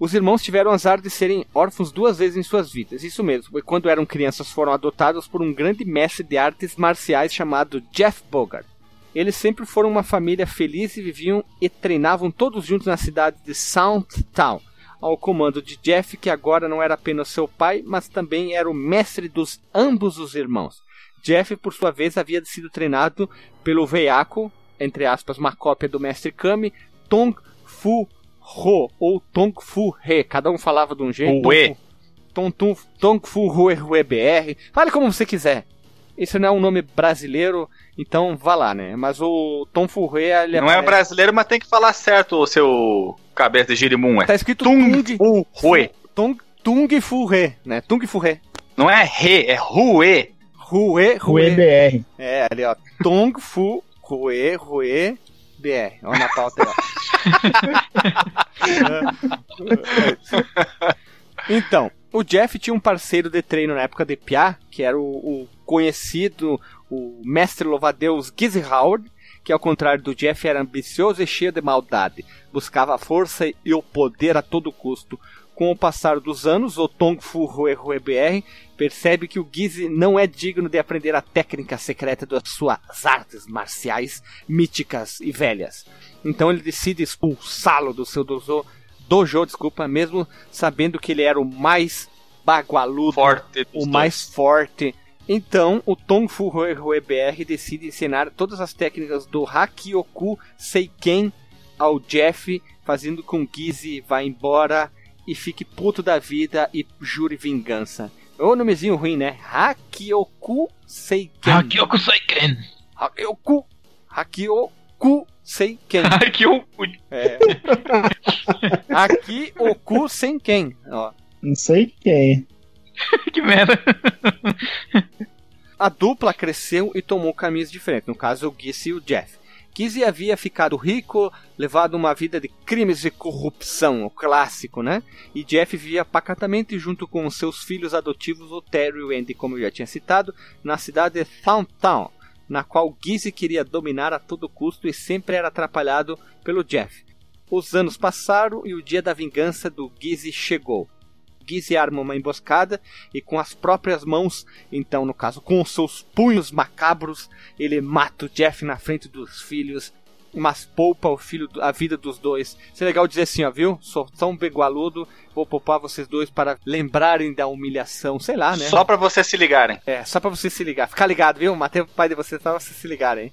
S1: Os irmãos tiveram azar de serem órfãos duas vezes em suas vidas. Isso mesmo. E quando eram crianças foram adotados por um grande mestre de artes marciais chamado Jeff Bogart. Eles sempre foram uma família feliz e viviam e treinavam todos juntos na cidade de Soundtown, ao comando de Jeff, que agora não era apenas seu pai, mas também era o mestre dos ambos os irmãos. Jeff, por sua vez, havia sido treinado pelo veiaco, entre aspas, uma cópia do mestre Kami, Tong Fu Ho, ou Tong Fu He. Cada um falava de um jeito.
S2: E.
S1: Tong, Tong, Tong Fu Rue Rue BR. Fale como você quiser. Isso não é um nome brasileiro, então vá lá, né? Mas o Tom Fu Rue, ele
S2: Não é
S1: aparece-
S2: brasileiro, mas tem que falar certo o seu cabeça de girimum. É
S1: Tá escrito
S2: Tung
S1: Tung,
S2: Fu Rue.
S1: Tung, Tung Fu Re, né? Tung Fu Re.
S2: Não é Re, é Rue.
S1: Rue, Rue.
S4: EBR.
S1: É, ali, ó. Tong Fu Rue, Rue, BR. Olha na pauta aí, ó. então, o Jeff tinha um parceiro de treino na época de Pia, que era o, o conhecido, o mestre louvadeus Gizzy Howard, que ao contrário do Jeff era ambicioso e cheio de maldade. Buscava a força e o poder a todo custo. Com o passar dos anos, o Tong Fu BR percebe que o Gizzy não é digno de aprender a técnica secreta das suas artes marciais míticas e velhas. Então ele decide expulsá-lo do seu dojo, dojo, desculpa, mesmo sabendo que ele era o mais bagualudo,
S2: Forte.
S1: o
S2: dois.
S1: mais forte. Então, o Tong Fu Rue BR decide ensinar todas as técnicas do Hakioku Seiken ao Jeff, fazendo com que Gizzy vá embora e fique puto da vida e jure vingança. Ô nomezinho ruim, né? Hakioku Seiken.
S3: Hakioku Saiken!
S1: Hakioku. Hakioku Seiken.
S3: Hakioku...
S1: É. Hakioku Seiken. Ó.
S4: Não sei quem.
S3: Que merda!
S1: A dupla cresceu e tomou caminhos diferentes, no caso o Gizzy e o Jeff. Gizzy havia ficado rico, levado uma vida de crimes e corrupção, o clássico, né? E Jeff vivia pacatamente junto com seus filhos adotivos, o Terry e o Andy, como eu já tinha citado, na cidade de Town, na qual Gizzy queria dominar a todo custo e sempre era atrapalhado pelo Jeff. Os anos passaram e o dia da vingança do Gizzy chegou. Gizzy arma uma emboscada e com as próprias mãos, então no caso com os seus punhos macabros, ele mata o Jeff na frente dos filhos mas poupa o filho, a vida dos dois. Isso é legal dizer assim, ó, viu? Sou tão begualudo, vou poupar vocês dois para lembrarem da humilhação, sei lá, né?
S2: Só pra vocês se ligarem.
S1: É, só pra vocês se ligar. Ficar ligado, viu? Matei o pai de vocês pra vocês se ligarem.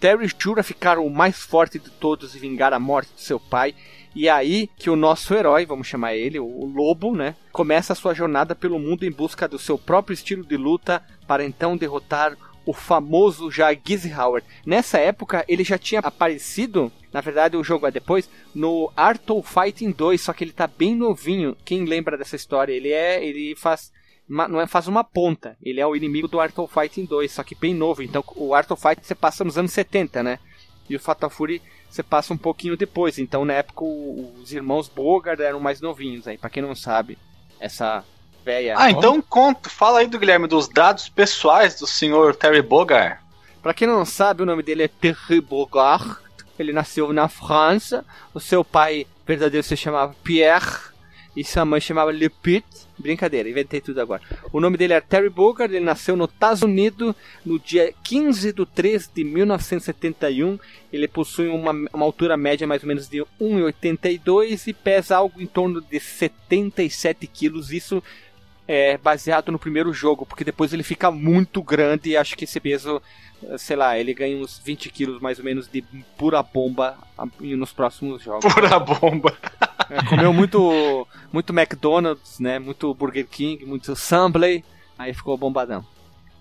S1: Terry jura ficar o mais forte de todos e vingar a morte de seu pai. E é aí que o nosso herói, vamos chamar ele, o Lobo, né? Começa a sua jornada pelo mundo em busca do seu próprio estilo de luta para então derrotar o famoso já Gizzy Howard. Nessa época ele já tinha aparecido, na verdade o jogo é depois, no Art of Fighting 2, só que ele tá bem novinho. Quem lembra dessa história? Ele é, ele faz não é faz uma ponta. Ele é o inimigo do Art of Fighting 2, só que bem novo. Então o Art of Fighting você passa nos anos 70, né? E o Fatal Fury você passa um pouquinho depois. Então na época os irmãos Bogard eram mais novinhos aí, para quem não sabe. Essa véia.
S2: Ah, então conta, fala aí do Guilherme dos dados pessoais do senhor Terry Bogard.
S1: Para quem não sabe, o nome dele é Terry Bogard. Ele nasceu na França. O seu pai verdadeiro se chamava Pierre e sua mãe chamava Le Pit. Brincadeira, inventei tudo agora. O nome dele é Terry Bogard, ele nasceu no Estados Unidos no dia 15 de 3 de 1971. Ele possui uma, uma altura média mais ou menos de 1,82 e pesa algo em torno de 77 quilos. Isso é baseado no primeiro jogo, porque depois ele fica muito grande e acho que esse peso, sei lá, ele ganha uns 20 quilos mais ou menos de pura bomba nos próximos jogos.
S2: Pura bomba.
S1: É, comeu muito, muito McDonald's, né? Muito Burger King, muito Subway, aí ficou bombadão.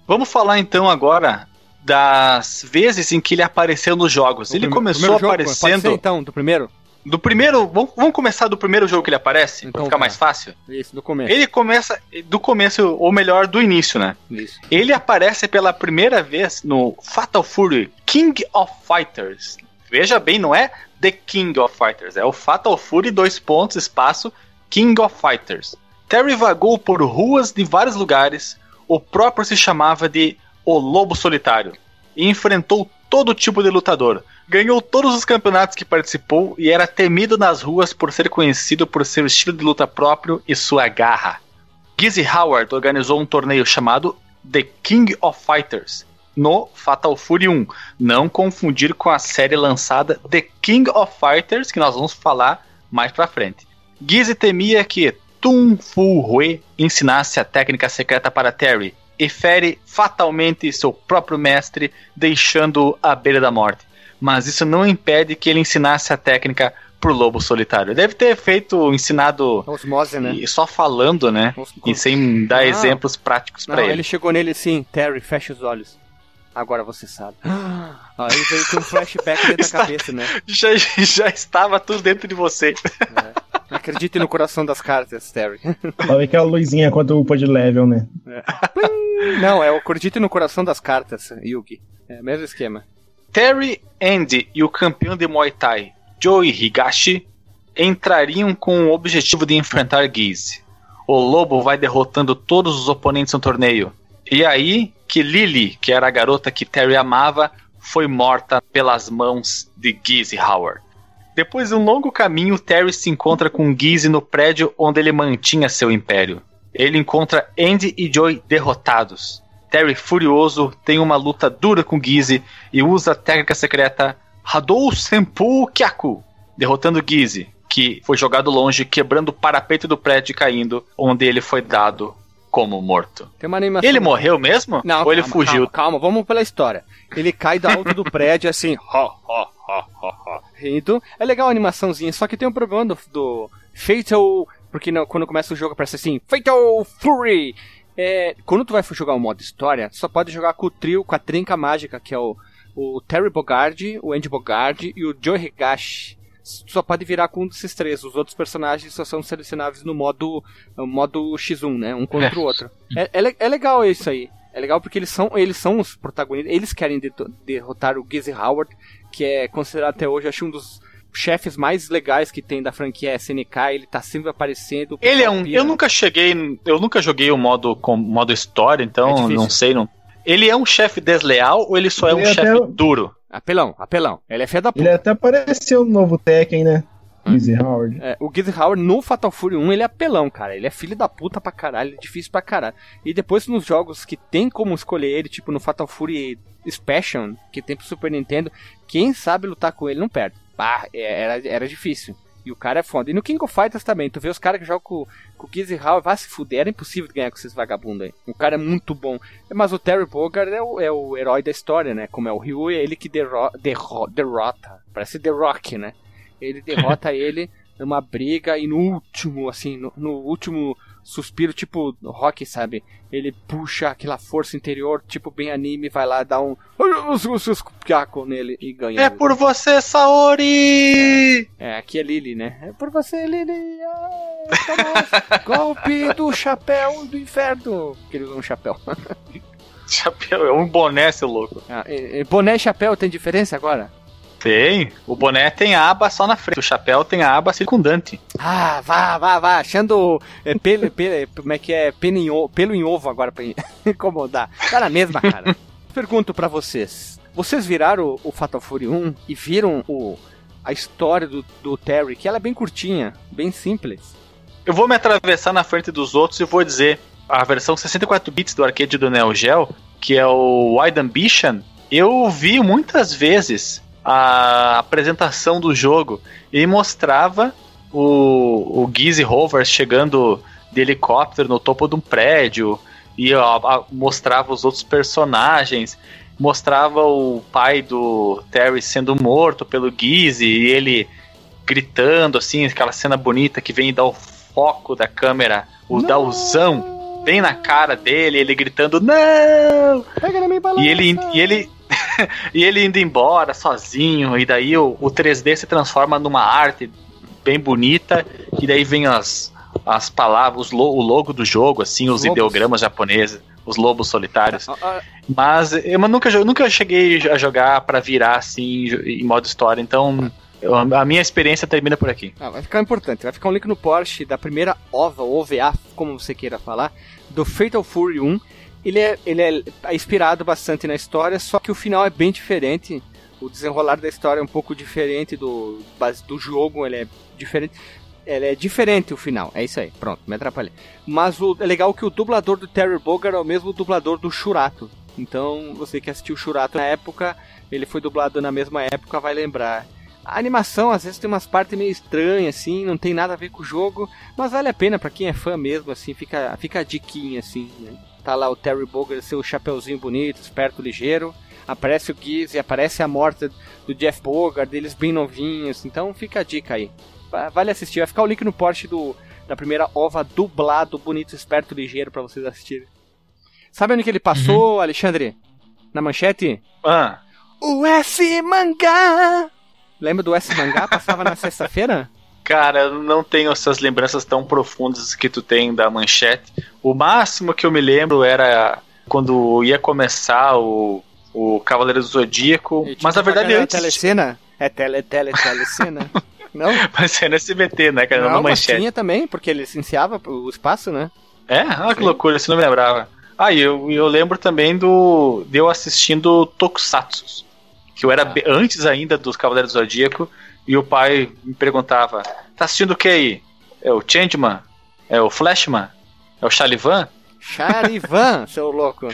S2: Vamos falar então agora das vezes em que ele apareceu nos jogos. ele começou aparecendo. Ser,
S1: então, do primeiro?
S2: Do primeiro, vamos, vamos começar do primeiro jogo que ele aparece, então, pra ficar tá. mais fácil?
S1: Isso, do começo.
S2: Ele começa do começo, ou melhor, do início, né?
S1: Isso.
S2: Ele aparece pela primeira vez no Fatal Fury King of Fighters. Veja bem, não é The King of Fighters, é o Fatal Fury dois pontos espaço King of Fighters. Terry vagou por ruas de vários lugares, o próprio se chamava de O Lobo Solitário e enfrentou todo tipo de lutador. Ganhou todos os campeonatos que participou e era temido nas ruas por ser conhecido por seu estilo de luta próprio e sua garra. Gizzy Howard organizou um torneio chamado The King of Fighters, no Fatal Fury 1. Não confundir com a série lançada The King of Fighters, que nós vamos falar mais pra frente. Gizzy temia que Tung Fu Hui ensinasse a técnica secreta para Terry e fere fatalmente seu próprio mestre, deixando-o à beira da morte. Mas isso não impede que ele ensinasse a técnica pro lobo solitário. Deve ter feito, ensinado.
S1: Osmose, né?
S2: E só falando, né? E sem dar exemplos práticos para ele.
S1: Ele chegou nele assim, Terry, fecha os olhos. Agora você sabe. Aí veio com um flashback dentro Está, da cabeça, né?
S2: Já, já estava tudo dentro de você.
S1: É. Acredite no coração das cartas, Terry.
S4: Olha aquela luzinha quanto upa de level, né?
S1: É. Não, é o acredite no coração das cartas, Yugi. É o mesmo esquema.
S2: Terry, Andy e o campeão de Muay Thai, Joey Higashi, entrariam com o objetivo de enfrentar Giz. O lobo vai derrotando todos os oponentes no torneio. E aí que Lily, que era a garota que Terry amava, foi morta pelas mãos de Gizzy Howard. Depois de um longo caminho, Terry se encontra com Gizzy no prédio onde ele mantinha seu império. Ele encontra Andy e Joy derrotados. Terry, furioso, tem uma luta dura com Gizzy e usa a técnica secreta Hadou Senpu Kyaku, derrotando Gizzy, que foi jogado longe, quebrando o parapeito do prédio e caindo, onde ele foi dado como morto.
S1: Tem uma animação.
S2: Ele morreu mesmo?
S1: Não,
S2: Ou
S1: calma,
S2: ele fugiu?
S1: Calma, calma, vamos pela história. Ele cai do alto do prédio assim, ho, ho, rindo. É legal a animaçãozinha, só que tem um problema do, do Fatal. Porque não, quando começa o jogo parece assim, Fatal Fury! É, quando tu vai jogar o modo história, só pode jogar com o trio, com a trinca mágica, que é o, o Terry Bogard, o Andy Bogard e o Joe Higashi só pode virar com um desses três. Os outros personagens só são selecionáveis no modo, no modo X1, né? Um contra é. o outro. É, é, é, legal isso aí. É legal porque eles são, eles são os protagonistas. Eles querem derrotar o Gizzy Howard, que é considerado até hoje, acho um dos chefes mais legais que tem da franquia SNK, ele tá sempre aparecendo.
S2: Ele é um. Pira. Eu nunca cheguei. Eu nunca joguei o modo com modo história, então é não sei. Não, ele é um chefe desleal ou ele só é ele um chefe duro?
S1: Apelão, apelão. Ele é fé da
S4: puta. Ele até apareceu no novo Tekken, né? Easy Howard.
S1: É, o Gizzy Howard no Fatal Fury 1 ele é apelão, cara. Ele é filho da puta pra caralho, ele é difícil pra caralho. E depois nos jogos que tem como escolher ele, tipo no Fatal Fury Special, que tem pro Super Nintendo, quem sabe lutar com ele não perde. Ah, era, era difícil. E o cara é foda. E no King of Fighters também, tu vê os caras que jogam com, com o Gizzy Howard, vai se fuder, era impossível de ganhar com esses vagabundos aí. O cara é muito bom. Mas o Terry Bogard é o, é o herói da história, né? Como é o Ryu, é ele que derro derro derrota. Parece The Rock, né? Ele derrota ele numa briga e no último, assim, no, no último suspiro, tipo rock, sabe? Ele puxa aquela força interior, tipo bem anime, vai lá dar um piaco nele e ganha.
S2: É por você, Saori!
S1: É, aqui é Lily, né? É por você, Lily! Ah, golpe do chapéu do inferno! Que ele usa um chapéu.
S2: chapéu, é um boné, seu louco.
S1: Ah, e, e boné e chapéu tem diferença agora?
S2: Tem. O boné tem a aba só na frente. O chapéu tem a aba circundante.
S1: Ah, vá, vá, vá. Achando é, pelo, pelo, como é que é? Pelo em, ovo, pelo em ovo agora pra incomodar. Tá na mesma, cara. Pergunto para vocês. Vocês viraram o, o Fatal Fury 1 e viram o, a história do, do Terry, que ela é bem curtinha, bem simples.
S2: Eu vou me atravessar na frente dos outros e vou dizer a versão 64 bits do arcade do Neo Geo, que é o Wide Ambition, eu vi muitas vezes a apresentação do jogo e mostrava o, o Gizzy Rovers chegando de helicóptero no topo de um prédio e ó, mostrava os outros personagens, mostrava o pai do Terry sendo morto pelo Gizzy e ele gritando assim, aquela cena bonita que vem dar o foco da câmera, o Dalzão bem na cara dele, ele gritando não!
S1: Pega na minha balança.
S2: E ele e ele e ele indo embora sozinho, e daí o, o 3D se transforma numa arte bem bonita, e daí vem as, as palavras, lo, o logo do jogo, assim, os, ideogramas japoneses, os lobos solitários. Ah. Mas eu nunca, eu nunca cheguei a jogar para virar assim em modo história, então. Eu, a minha experiência termina por aqui.
S1: Ah, vai ficar importante. Vai ficar um link no Porsche da primeira OVA, ou OVA, como você queira falar, do Fatal Fury 1 ele é, ele é inspirado bastante na história, só que o final é bem diferente. O desenrolar da história é um pouco diferente do, do jogo, ele é diferente. Ele é diferente o final, é isso aí, pronto, me atrapalhei. Mas o, é legal que o dublador do Terry Bogard é o mesmo dublador do Shurato. Então, você que assistiu o Shurato na época, ele foi dublado na mesma época, vai lembrar. A animação às vezes tem umas partes meio estranhas, assim, não tem nada a ver com o jogo, mas vale a pena para quem é fã mesmo, assim, fica, fica a diquinha, assim, né? Tá lá o Terry Bogard, seu chapeuzinho bonito, esperto, ligeiro. Aparece o Giz e aparece a morte do Jeff Bogard, deles bem novinhos. Então fica a dica aí. Vale assistir. Vai ficar o link no post do, da primeira ova dublado, bonito, esperto, ligeiro para vocês assistirem. Sabe onde que ele passou, uhum. Alexandre? Na manchete?
S2: Ah.
S1: O S Mangá! Lembra do S Mangá? Passava na sexta-feira?
S2: Cara, eu não tenho essas lembranças tão profundas que tu tem da manchete. O máximo que eu me lembro era quando ia começar o, o Cavaleiro do Zodíaco. Mas na verdade antes.
S1: É telecena? É tele, tele, telecena? não?
S2: Mas é no SBT, né, cara?
S1: Não,
S2: não
S1: manchete. tinha também, porque ele licenciava o espaço, né?
S2: É? Ah, que loucura, você não me lembrava. Ah, e eu, eu lembro também do de eu assistindo Tokusatsu. Que eu era ah. antes ainda dos Cavaleiros do Zodíaco. E o pai me perguntava: Tá assistindo o que aí? É o Changeman? É o Flashman? É o Chalivan?
S1: Chalivan, seu louco.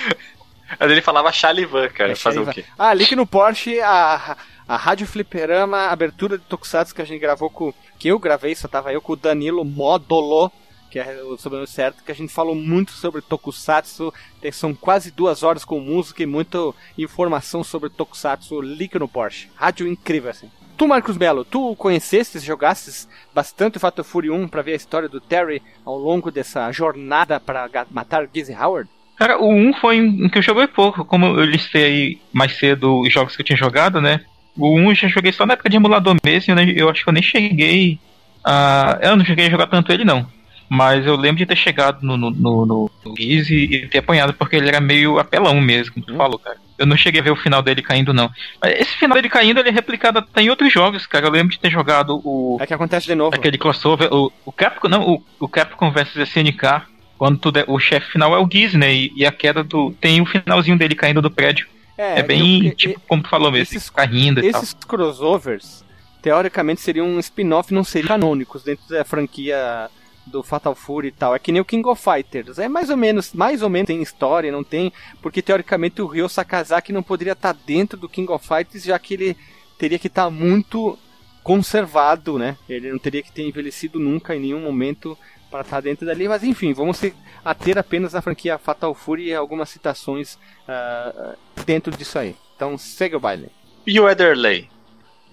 S2: Mas ele falava Chalivan, cara. É fazer o quê?
S1: Ah, link no Porsche, a, a Rádio Fliperama, a abertura de Tokusatsu que a gente gravou com. Que eu gravei, só tava eu com o Danilo Modolo, que é o sobrenome certo, que a gente falou muito sobre Tokusatsu. São quase duas horas com música e muita informação sobre Tokusatsu. Link no Porsche. Rádio incrível, assim. Tu, Marcos Belo, tu conheceste, jogastes bastante o Fatal Fury 1 para ver a história do Terry ao longo dessa jornada para matar Gizzy Howard?
S3: Cara, o 1 foi em que eu joguei pouco, como eu listei aí mais cedo os jogos que eu tinha jogado, né? O 1 eu já joguei só na época de emulador mesmo, eu, eu acho que eu nem cheguei a... Eu não cheguei a jogar tanto ele não. Mas eu lembro de ter chegado no, no, no, no Gizzy e ter apanhado porque ele era meio apelão mesmo, como tu hum. falou, cara. Eu não cheguei a ver o final dele caindo, não. Mas esse final dele caindo, ele é replicado até em outros jogos, cara. Eu lembro de ter jogado o.
S1: É que acontece de novo.
S3: Aquele crossover. O, o Capcom, não, o, o Capcom vs SNK. Quando tu, o chefe final é o Giz, né? E, e, a queda do. Tem o finalzinho dele caindo do prédio. É, é bem, eu, tipo, como tu falou mesmo, esses, rindo e
S1: Esses tal. crossovers teoricamente seriam um spin-off, não seriam canônicos dentro da franquia do Fatal Fury e tal. É que nem o King of Fighters. É mais ou menos, mais ou menos tem história, não tem, porque teoricamente o Ryo Sakazaki não poderia estar tá dentro do King of Fighters, já que ele teria que estar tá muito conservado, né? Ele não teria que ter envelhecido nunca em nenhum momento para estar tá dentro dali, mas enfim, vamos se ater apenas na franquia Fatal Fury e algumas citações uh, dentro disso aí. Então segue o baile.
S2: E o Ederley?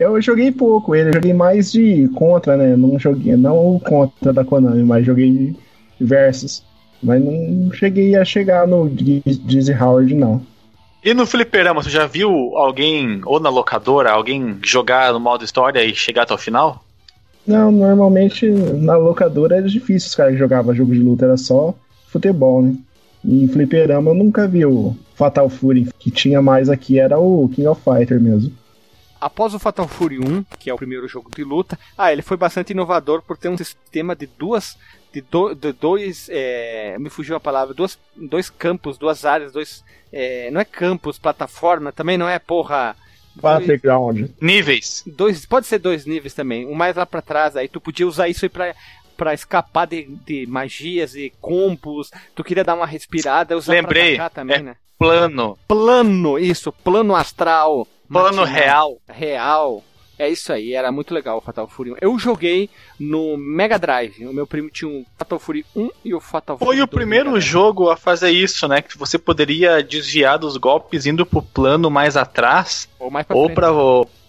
S4: Eu joguei pouco ele, joguei mais de contra, né? Não joguei, não o contra da Konami, mas joguei versus. Mas não cheguei a chegar no Dizzy Howard, não.
S2: E no fliperama, você já viu alguém, ou na locadora, alguém jogar no modo história e chegar até o final?
S4: Não, normalmente na locadora era difícil os caras jogavam jogo de luta, era só futebol, né? E em fliperama eu nunca vi o Fatal Fury, que tinha mais aqui era o King of Fighter mesmo
S1: após o Fatal Fury 1, que é o primeiro jogo de luta, ah, ele foi bastante inovador por ter um sistema de duas de, do, de dois é, me fugiu a palavra duas, dois campos duas áreas dois é, não é campos plataforma também não é porra
S4: battleground
S2: níveis.
S1: Dois pode ser dois níveis também um mais lá para trás aí tu podia usar isso aí para para escapar de, de, magias e combos tu queria dar uma respirada usar
S2: lembrei também é né? plano.
S1: Plano isso plano astral
S2: Plano real.
S1: Real. É isso aí, era muito legal o Fatal Fury 1. Eu joguei no Mega Drive. O meu primo tinha o Fatal Fury 1 e o Fatal
S2: Fury Foi o primeiro jogo a fazer isso, né? Que você poderia desviar dos golpes indo pro plano mais atrás.
S1: Ou mais pra
S2: ou frente. pra,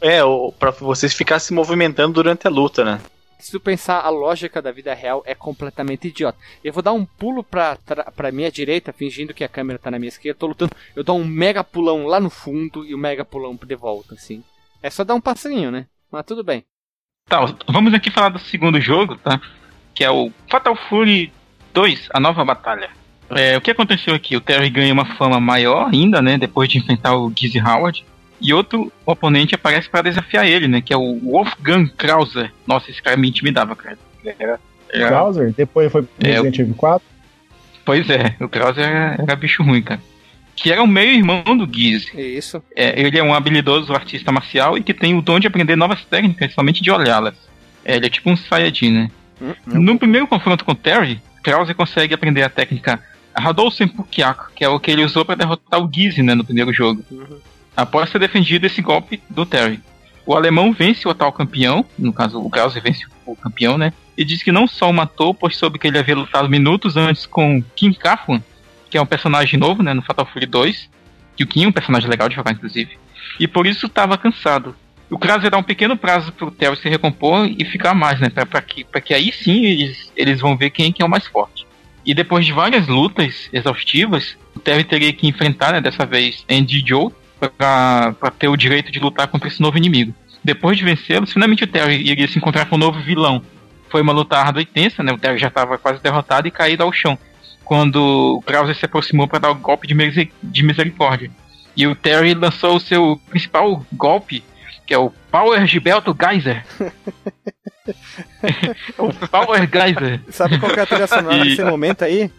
S2: é, ou pra vocês ficar se movimentando durante a luta, né?
S1: Se tu pensar a lógica da vida real é completamente idiota. Eu vou dar um pulo pra, pra minha direita, fingindo que a câmera tá na minha esquerda, tô lutando, eu dou um mega pulão lá no fundo e um mega pulão de volta, assim. É só dar um passinho, né? Mas tudo bem.
S3: Tá, vamos aqui falar do segundo jogo, tá? Que é o Fatal Fury 2, a nova batalha. É, o que aconteceu aqui? O Terry ganha uma fama maior ainda, né? Depois de enfrentar o Gizzy Howard. E outro oponente aparece para desafiar ele, né? Que é o Wolfgang Krauser. Nossa, esse cara me intimidava, cara.
S4: Era, era... Krauser? Depois foi pro é, Resident Evil 4?
S3: Pois é, o Krauser era, era bicho ruim, cara. Que era o meio-irmão do Giz.
S1: Isso.
S3: É, ele é um habilidoso artista marcial e que tem o dom de aprender novas técnicas somente de olhá-las. É, ele é tipo um Saiyajin, né? Hum, no primeiro confronto com o Terry, Krauser consegue aprender a técnica Hadouken Pukiaku, que é o que ele usou para derrotar o Giz, né, no primeiro jogo. Uhum após ter defendido esse golpe do Terry. O alemão vence o atual campeão, no caso o Krause vence o campeão, né? E diz que não só o matou, pois soube que ele havia lutado minutos antes com Kim Kafun, que é um personagem novo, né, no Fatal Fury 2, que o Kim é um personagem legal de jogar, inclusive, e por isso estava cansado. O Krause dá um pequeno prazo para o Terry se recompor e ficar mais, né, para que, que aí sim eles, eles vão ver quem, quem é o mais forte. E depois de várias lutas exaustivas, o Terry teria que enfrentar, né, dessa vez, Andy Joe, para ter o direito de lutar contra esse novo inimigo. Depois de vencê-los, finalmente o Terry iria se encontrar com um novo vilão. Foi uma luta árdua e tensa, né? O Terry já estava quase derrotado e caído ao chão. Quando o Krauser se aproximou para dar o golpe de, de misericórdia. E o Terry lançou o seu principal golpe, que é o Power Gilberto Geyser. o Power Geyser.
S1: Sabe qual é a trilha sonora nesse momento aí?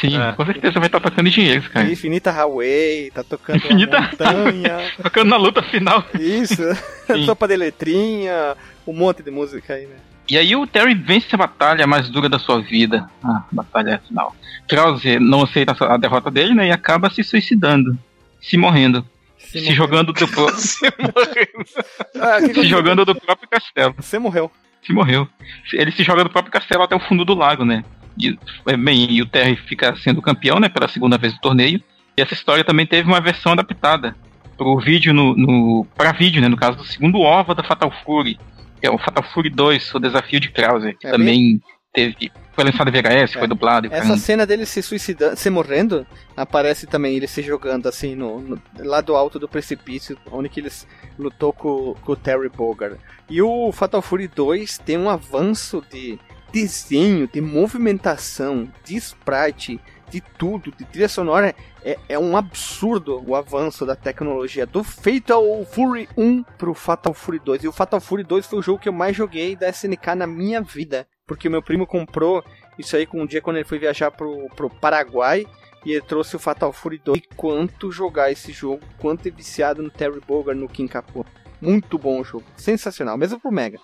S3: Sim, é. com certeza vai estar tocando dinheiro, cara.
S1: Infinita Highway, tá tocando Infinita... montanha.
S3: tocando na luta final.
S1: Isso, sopa de letrinha, um monte de música aí, né?
S3: E aí o Terry vence a batalha mais dura da sua vida. A batalha final. Krause não aceita a derrota dele, né? E acaba se suicidando. Se morrendo. Se, se jogando do próprio. se ah, se jogando do próprio castelo.
S1: Você morreu.
S3: Se morreu. Ele se joga do próprio castelo até o fundo do lago, né? E, é, bem, e o Terry fica sendo campeão, né, pela segunda vez do torneio. E essa história também teve uma versão adaptada pro vídeo no, no para vídeo, né, no caso do segundo OVA da Fatal Fury, que é o Fatal Fury 2, o desafio de Krauser, que é também bem... teve foi lançado em VHS, é. foi dublado.
S1: Essa caramba. cena dele se suicidando, se morrendo, aparece também ele se jogando assim no, no lá do alto do precipício, onde que ele lutou com, com o Terry Bogard. E o Fatal Fury 2 tem um avanço de desenho, de movimentação, de sprite, de tudo, de trilha sonora, é, é um absurdo o avanço da tecnologia do Fatal Fury 1 pro Fatal Fury 2. E o Fatal Fury 2 foi o jogo que eu mais joguei da SNK na minha vida. Porque meu primo comprou isso aí com um dia quando ele foi viajar pro, pro Paraguai. E ele trouxe o Fatal Fury 2. E quanto jogar esse jogo, quanto é viciado no Terry Bogard, no Kim Capone. Muito bom o jogo. Sensacional, mesmo pro Mega.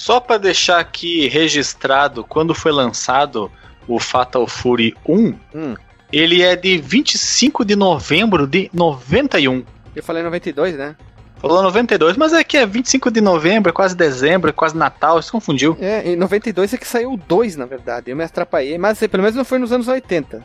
S2: Só pra deixar aqui registrado, quando foi lançado o Fatal Fury 1,
S1: Hum.
S2: ele é de 25 de novembro de 91.
S1: Eu falei 92, né?
S2: Falou 92, mas é que é 25 de novembro, é quase dezembro, é quase Natal, se confundiu.
S1: É, em 92 é que saiu o 2, na verdade. Eu me atrapalhei, mas assim, pelo menos não foi nos anos 80.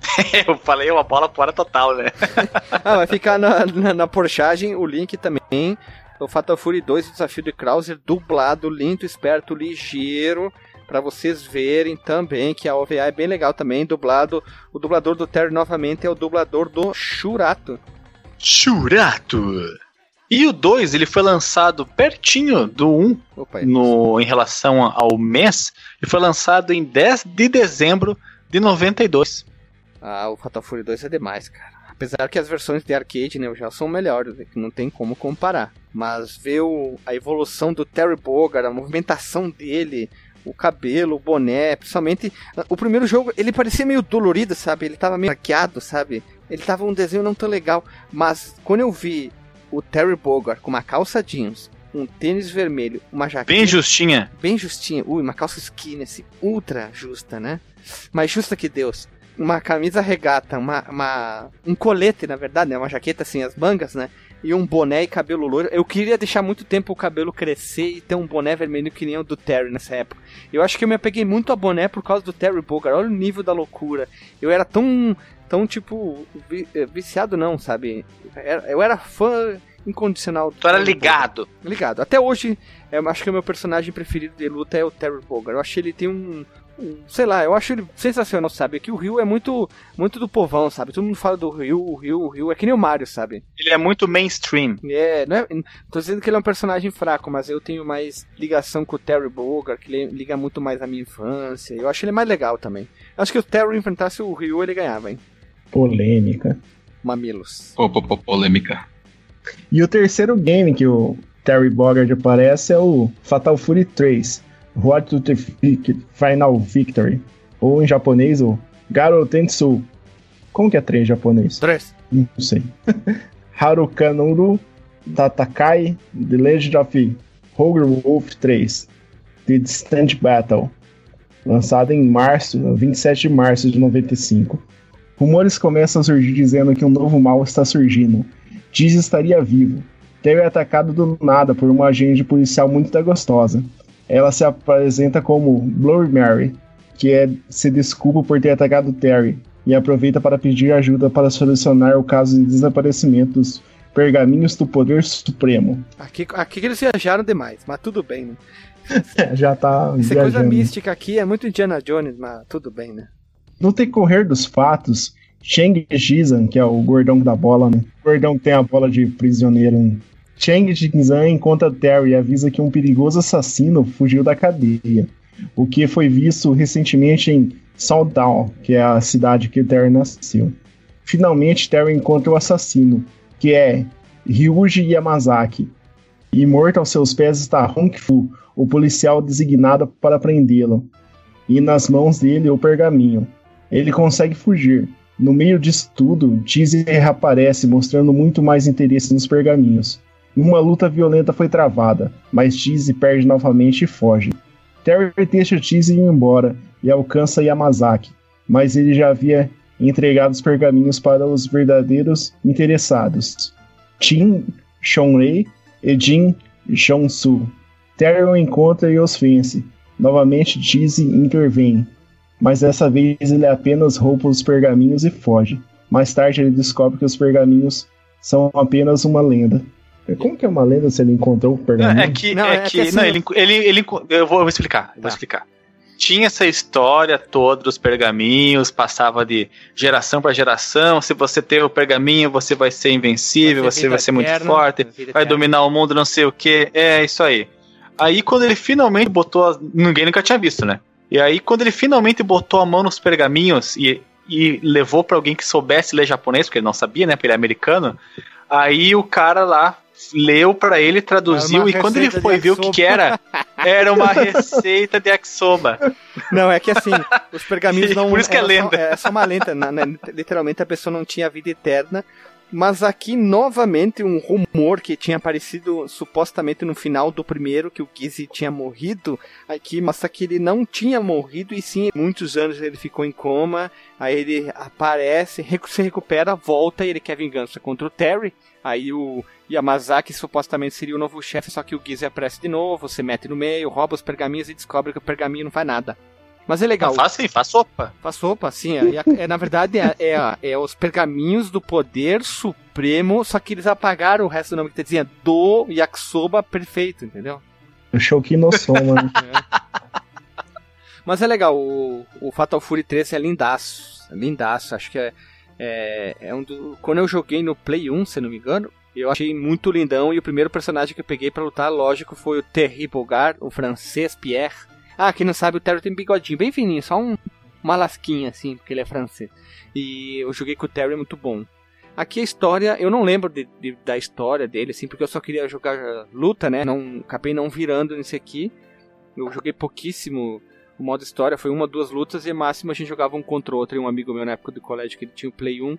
S2: Eu falei uma bola fora total, né?
S1: Ah, vai ficar na, na, na porchagem o link também. O Fatal Fury 2, o desafio de Krauser, dublado, lindo, esperto, ligeiro. Pra vocês verem também que a OVA é bem legal também, dublado. O dublador do Terry novamente é o dublador do Shurato.
S2: Churato! E o 2, ele foi lançado pertinho do 1
S1: Opa,
S2: no, em relação ao mês, e foi lançado em 10 de dezembro de 92.
S1: Ah, o Fatal Fury 2 é demais, cara. Apesar que as versões de arcade, né, já são melhores, né, não tem como comparar. Mas ver o- a evolução do Terry Bogard, a movimentação dele, o cabelo, o boné, principalmente o primeiro jogo, ele parecia meio dolorido, sabe? Ele tava meio arqueado, sabe? Ele tava um desenho não tão legal, mas quando eu vi o Terry Bogard com uma calça jeans, um tênis vermelho, uma jaqueta
S2: Bem justinha.
S1: bem justinha. Ui, uma calça skinny, assim, ultra justa, né? Mais justa que Deus. Uma camisa regata, uma, uma- um colete, na verdade, né? Uma jaqueta assim, as mangas, né? E um boné e cabelo loiro. Eu queria deixar muito tempo o cabelo crescer e ter um boné vermelho que nem o do Terry nessa época. Eu acho que eu me apeguei muito a boné por causa do Terry Bogard. Olha o nível da loucura. Eu era tão, tão tipo, eh, viciado não, sabe? Eu era fã incondicional. do
S2: Tu era ligado.
S1: ligado. Até hoje, eu acho que o meu personagem preferido de luta é o Terry Bogard. Eu acho que ele tem um- sei lá, eu acho ele sensacional, sabe? Que o Ryu é muito, muito do povão, sabe? Todo mundo fala do Ryu, o Ryu, o Ryu é que nem o Mario, sabe?
S2: Ele é muito mainstream.
S1: É, não é, tô dizendo que ele é um personagem fraco, mas eu tenho mais ligação com o Terry Bogard, que ele liga muito mais à minha infância. Eu acho ele mais legal também. Eu acho que o Terry enfrentasse o Ryu, ele ganhava, hein?
S4: Polêmica.
S1: Mamilos.
S3: Pô, pô, pô, polêmica.
S4: E o terceiro game que o Terry Bogard aparece é o Fatal Fury 3, Road to the Fi- Final Victory, ou em japonês o Garo Tensu. Como que é 3 em japonês?
S1: Três.
S4: Não sei. Harukanuru Tatakai The Legend of Roger Wolf 3 The Distant Battle lançado em março, 27 de março de 95. Rumores começam a surgir dizendo que um novo mal está surgindo. Diz estaria vivo. Terry é atacado do nada por uma agente policial muito gostosa. Ela se apresenta como Bloody Mary, que é, se desculpa por ter atacado Terry, e aproveita para pedir ajuda para solucionar o caso de desaparecimento dos pergaminhos do Poder Supremo.
S1: Aqui, aqui que eles viajaram demais, mas tudo bem, né?
S4: Já tá
S1: Essa coisa
S4: viajando.
S1: mística aqui é muito Indiana Jones, mas tudo bem, né?
S4: No decorrer dos fatos, Cheng Jizan, que é o gordão da bola, né? O gordão que tem a bola de prisioneiro. Cheng Jizan encontra Terry e avisa que um perigoso assassino fugiu da cadeia. O que foi visto recentemente em Saltdown, que é a cidade que Terry nasceu. Finalmente, Terry encontra o assassino, que é Ryuji Yamazaki. E morto aos seus pés está Hong Fu, o policial designado para prendê-lo. E nas mãos dele o pergaminho. Ele consegue fugir. No meio disso tudo, Cheese reaparece mostrando muito mais interesse nos pergaminhos. Uma luta violenta foi travada, mas Cheese perde novamente e foge. Terry deixa Cheese ir embora e alcança Yamazaki, mas ele já havia entregado os pergaminhos para os verdadeiros interessados. Jin Shonrei e Jin Shonsu. Terry o encontra e os vence. Novamente Cheese intervém, mas dessa vez ele apenas rouba os pergaminhos e foge. Mais tarde ele descobre que os pergaminhos são apenas uma lenda. Como que é uma lenda se ele encontrou o pergaminho?
S2: É que,
S1: Não,
S2: é
S1: é que
S2: que,
S1: assim-
S2: não, ele, ele, ele, eu vou, eu vou explicar, eu vou
S1: Tá.
S2: explicar. Tinha essa história toda dos pergaminhos, passava de geração para geração. Se você ter o pergaminho, você vai ser invencível,
S1: Vai ser
S2: você vai ser muito
S1: eterna,
S2: forte,
S1: vida
S2: vai
S1: eterna.
S2: dominar o mundo, não sei o que. É isso aí. Aí quando ele finalmente botou, as- ninguém nunca tinha visto, né? E aí quando ele finalmente botou a mão nos pergaminhos e, e levou para alguém que soubesse ler japonês, porque ele não sabia, né? Porque ele é americano. Aí o cara lá leu para ele, traduziu e quando ele foi ver o que, que era, era uma receita de yakisoba.
S1: Não, é que assim, os pergaminhos não.
S2: Por isso que é lenda.
S1: Só, é só uma lenda. na- na- literalmente a pessoa não tinha vida eterna Mas aqui, novamente, um rumor que tinha aparecido supostamente no final do primeiro, que o Gizzy tinha morrido. Aqui mostra que ele não tinha morrido, e sim, muitos anos ele ficou em coma. Aí ele aparece, se recupera, volta e ele quer vingança contra o Terry. Aí o Yamazaki supostamente seria o novo chefe, só que o Gizzy aparece de novo, você mete no meio, rouba os pergaminhos e descobre que o pergaminho não faz nada. Mas é legal.
S2: Faz sim, faz sopa.
S1: Faz sopa, sim. É, é, na verdade, é, é, é, os pergaminhos do poder supremo, só que eles apagaram o resto do nome que dizia do yakisoba perfeito, entendeu?
S4: O Shoki no Soma. Né?
S1: Mas é legal, o, o Fatal Fury 3 é lindaço. É lindaço, acho que é, é, é um do... Quando eu joguei no Play 1, se não me engano, eu achei muito lindão e o primeiro personagem que eu peguei para lutar, lógico, foi o Terrible Guard, o francês Pierre ah, quem não sabe, o Terry tem bigodinho bem fininho, só um, uma lasquinha assim, porque ele é francês. E eu joguei com o Terry, é muito bom. Aqui a história, eu não lembro de, de, da história dele, assim, porque eu só queria jogar luta, né? Não, acabei não virando nesse aqui. Eu joguei pouquíssimo o modo história, foi uma, duas lutas e máximo a gente jogava um contra o outro. E um amigo meu na época do colégio que ele tinha o Play 1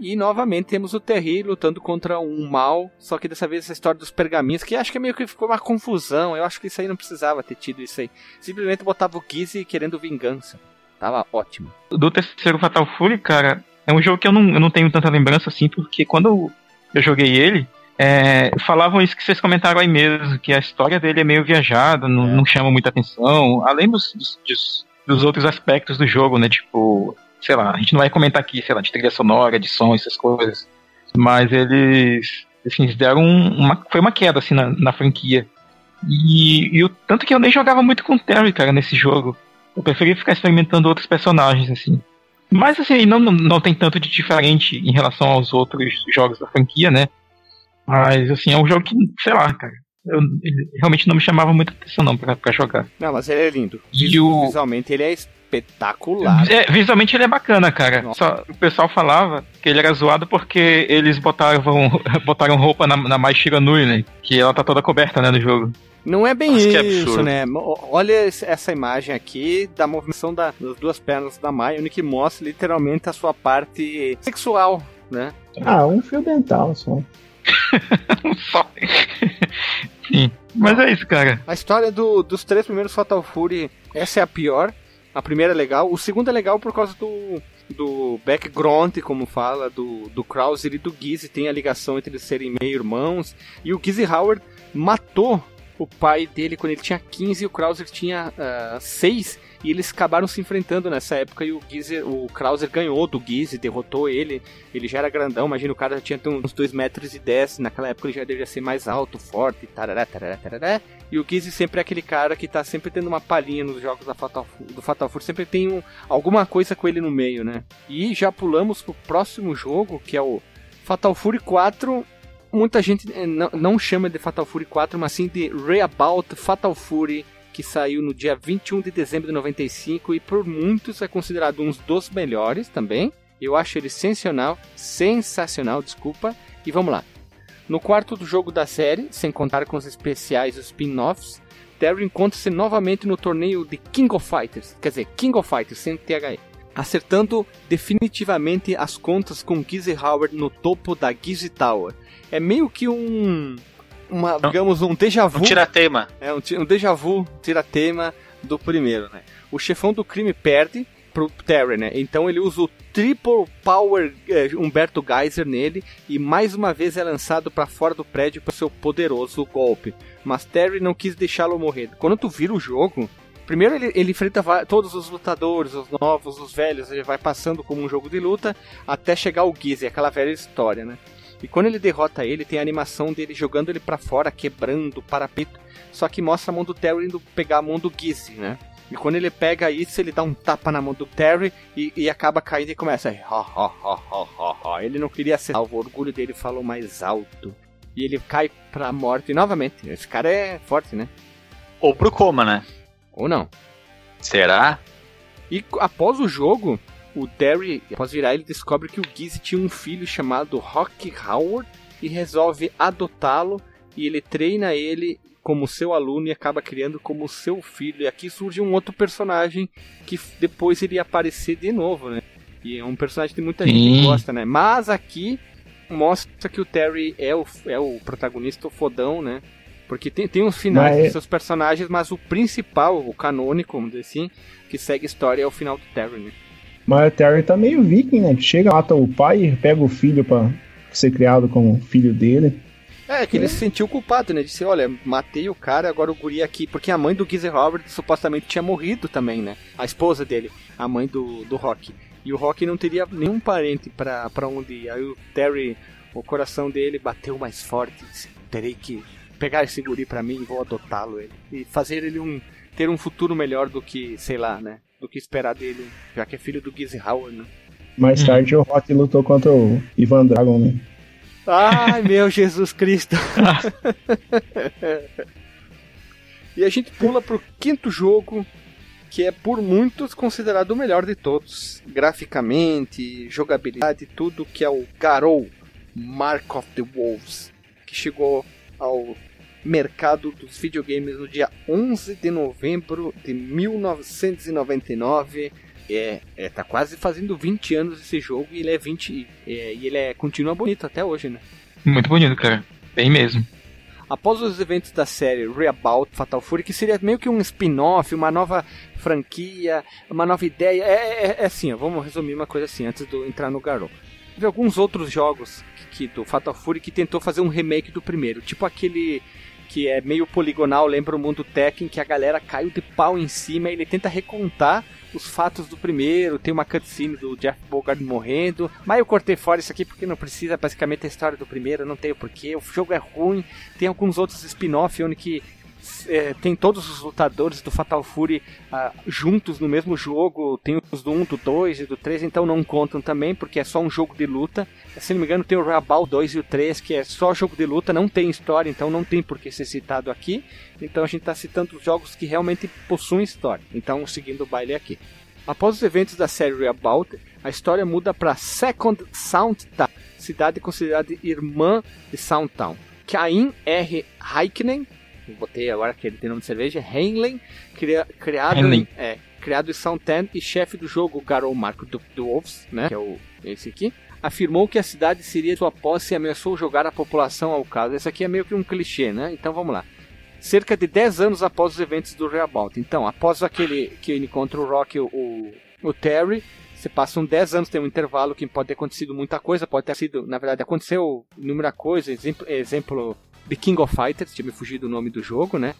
S1: e novamente temos o Terry lutando contra um mal, só que dessa vez essa história dos pergaminhos, que acho que meio que ficou uma confusão. Eu acho que isso aí não precisava ter tido isso aí. Simplesmente botava o Gizzy querendo vingança. Tava ótimo.
S3: Do terceiro Fatal Fury, cara, é um jogo que eu não, eu não tenho tanta lembrança assim, porque quando eu joguei ele, é, falavam isso que vocês comentaram aí mesmo, que a história dele é meio viajada, não, é. não chama muita atenção, além dos, dos, dos outros aspectos do jogo, né? Tipo, sei lá, a gente não vai comentar aqui, sei lá, de trilha sonora, de som, essas coisas. Mas eles, assim, eles deram uma. Foi uma queda, assim, na, na franquia. E, e o tanto que eu nem jogava muito com o Terry, cara, nesse jogo. Eu preferia ficar experimentando outros personagens, assim. Mas, assim, não, não, não tem tanto de diferente em relação aos outros jogos da franquia, né? Mas, assim, é um jogo que, sei lá, cara. Eu, ele realmente não me chamava muita atenção, não, pra, pra jogar.
S1: Não, mas ele é lindo.
S3: E o...
S1: Visualmente ele é espetacular.
S3: É, visualmente ele é bacana, cara. Só, o pessoal falava que ele era zoado porque eles botaram, botaram roupa na, na Mai Shiranui, né? Que ela tá toda coberta, né, no jogo.
S1: Não é bem Nossa, isso, né? Olha essa imagem aqui da movimentação da, das duas pernas da Mai, onde que mostra literalmente a sua parte sexual, né?
S4: Ah, um fio dental só.
S3: só. Sim. Mas é isso, cara.
S1: A história do, dos três primeiros Fatal Fury, essa é a pior. A primeira é legal. O segundo é legal por causa do, do background, como fala, do, do Krauser e do Gizzy. Tem a ligação entre eles serem meio irmãos. E o Gizzy Howard matou o pai dele quando ele tinha 15 e o Krauser tinha uh, ah, 6 e eles acabaram se enfrentando nessa época e o Gizzy, o Krauser ganhou do Gizzy, derrotou ele. Ele já era grandão, imagina o cara já tinha uns 2 metros e 10, naquela época ele já deveria ser mais alto, forte, tarará, tarará, tarará. E o Gizzy sempre é aquele cara que tá sempre tendo uma palhinha nos jogos da Fatal, do Fatal Fury, sempre tem um, alguma coisa com ele no meio, né? E já pulamos pro próximo jogo, que é o Fatal Fury 4 muita gente eh, não, chama de Fatal Fury 4, mas sim de Reabout Fatal Fury que saiu no dia 21 de dezembro de 95 e por muitos é considerado um dos melhores também. Eu acho ele sensacional, sensacional, desculpa. E vamos lá. No quarto do jogo da série, sem contar com os especiais e os spin-offs, Terry encontra-se novamente no torneio de King of Fighters, quer dizer, King of Fighters sem THE, acertando definitivamente as contas com Gizzy Howard no topo da Gizzy Tower. É meio que um uma, digamos, um déjà vu. Um
S2: tiratema.
S1: É, um, um déjà vu, tiratema do primeiro, né? O chefão do crime perde pro Terry, né? Então ele usa o Triple Power é, Humberto Geyser nele e mais uma vez é lançado para fora do prédio para seu poderoso golpe. Mas Terry não quis deixá-lo morrer. Quando tu vira o jogo, primeiro ele, ele enfrenta todos os lutadores, os novos, os velhos, ele vai passando como um jogo de luta até chegar o Geyser, aquela velha história, né? E quando ele derrota ele, tem a animação dele jogando ele para fora, quebrando o parapeito. Só que mostra a mão do Terry indo pegar a mão do Gizzy, né? E quando ele pega isso, ele dá um tapa na mão do Terry e, e acaba caindo e começa a... Ele não queria ser salvo, o orgulho dele falou mais alto. E ele cai pra morte. Novamente, esse cara é forte, né?
S2: Ou pro coma, né?
S1: Ou não.
S2: Será?
S1: E após o jogo, o Terry, após virar, ele descobre que o Gizzy tinha um filho chamado Rock Howard e resolve adotá-lo e ele treina ele como seu aluno e acaba criando como seu filho. E aqui surge um outro personagem que depois iria aparecer de novo, né? E é um personagem que muita Sim. gente gosta, né? Mas aqui mostra que o Terry é o, é o protagonista, o fodão, né? Porque tem, tem uns finais
S4: Mas-
S1: dos seus personagens, mas o principal, o canônico, vamos dizer assim, que segue a história é o final do Terry, né?
S4: Mas o Terry tá meio viking, né? Chega, mata o pai e pega o filho pra ser criado como filho dele.
S1: É, que ele se sentiu culpado, né? Disse, olha, matei o cara, agora o guri aqui. Porque a mãe do Gizzy Robert supostamente tinha morrido também, né? A esposa dele, a mãe do, do Rock. E o Rock não teria nenhum parente pra, pra onde ir. Aí o Terry, o coração dele bateu mais forte. Disse, terei que pegar esse guri pra mim e vou adotá-lo. ele E fazer ele um, ter um futuro melhor do que, sei lá, né? Do que esperar dele, já que é filho do Gizzy Howard, né?
S4: Mais
S3: Hum.
S4: tarde o Rock lutou contra o Ivan Dragon, né?
S1: Ai, meu Jesus Cristo. e a gente pula pro quinto jogo, que é por muitos considerado o melhor de todos, graficamente, jogabilidade, tudo que é o Garou Mark of the Wolves, que chegou ao mercado dos videogames no dia 11 de novembro de 1999. É, é, tá quase fazendo 20 anos esse jogo e ele é 20 é, e ele é continua bonito até hoje, né?
S3: Muito bonito, cara. Bem mesmo.
S1: Após os eventos da série Reabout Fatal Fury, que seria meio que um spin-off, uma nova franquia, uma nova ideia. É, é- é assim, ó, vamos resumir uma coisa assim antes de eu entrar no Garou. Teve alguns outros jogos que, que- do Fatal Fury que tentou fazer um remake do primeiro, tipo aquele que é meio poligonal, lembra o mundo Tekken, que a galera caiu de pau em cima e ele tenta recontar os fatos do primeiro, tem uma cutscene do Jeff Bogard morrendo, mas eu cortei fora isso aqui porque não precisa, basicamente a história do primeiro, não tem o porquê, o jogo é ruim, tem alguns outros spin-off onde que é, tem todos os lutadores do Fatal Fury ah, juntos no mesmo jogo, tem os do 1, do 2 e do 3, então não contam também, porque é só um jogo de luta. Se não me engano, tem o Rabal 2 e o 3, que é só jogo de luta, não tem história, então não tem por que ser citado aqui. Então a gente está citando os jogos que realmente possuem história. Então, seguindo o baile aqui. Após os eventos da série Reabout, a história muda para Second Soundtown, cidade considerada irmã de Soundtown. Cain R. Heikkinen, botei agora que ele tem nome de cerveja, Heinlein, cria- criado,
S3: Heinlein.
S1: é, criado em Soundtown e chefe do jogo Garou Marco do, do Wolves, né, que é o, esse aqui, afirmou que a cidade seria sua posse e ameaçou jogar a população ao caso. Esse aqui é meio que um clichê, né? Então vamos lá cerca de 10 anos após os eventos do Reabout. Então, após aquele que ele encontra o Rock e o, o, o Terry, se passam 10 anos, tem um intervalo que pode ter acontecido muita coisa, pode ter sido, na verdade, aconteceu inúmera coisa, exemplo, exemplo The King of Fighters, tinha me fugido o nome do jogo, né?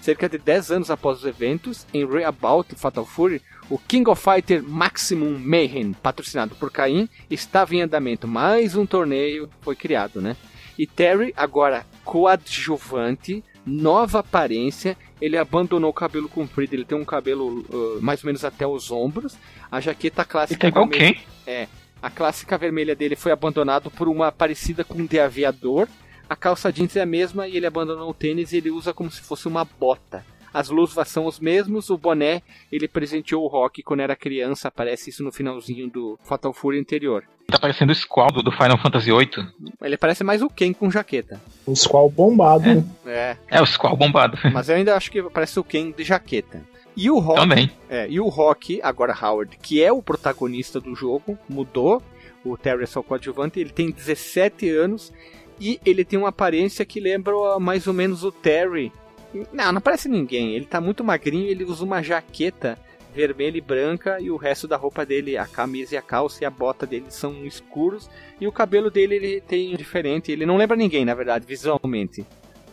S1: Cerca de 10 anos após os eventos, em Reabout Fatal Fury, o King of Fighter Maximum Mayhem, patrocinado por Caim, estava em andamento. Mais um torneio foi criado, né? E Terry, agora coadjuvante, nova aparência, ele abandonou o cabelo comprido, ele tem um cabelo uh, mais ou menos até os ombros, a jaqueta
S3: Ele
S1: clássica
S3: igual
S1: vermelha-
S3: quem?
S1: a clássica vermelha dele foi abandonado por uma parecida com de aviador. A calça jeans é a mesma e ele abandonou o tênis e ele usa como se fosse uma bota. As luvas são os mesmos, o boné ele presenteou o Rock quando era criança, aparece isso no finalzinho do Fatal Fury anterior.
S3: Tá parecendo o Squall do, do Final Fantasy VIII.
S1: Ele parece mais o Ken com jaqueta.
S4: O Squall bombado, né?
S1: É,
S3: É, o Squall bombado.
S1: mas eu ainda acho que parece o Ken de jaqueta. E o Rock
S3: Também.
S1: É, e o Rock, agora Howard, que é o protagonista do jogo, mudou. O Terry é só coadjuvante, ele tem 17 anos e ele tem uma aparência que lembra mais ou menos o Terry. Não, não parece ninguém. Ele tá muito magrinho, ele usa uma jaqueta vermelha e branca e o resto da roupa dele, a camisa e a calça e a bota dele são escuros e o cabelo dele ele tem diferente, ele não lembra ninguém, na verdade, visualmente.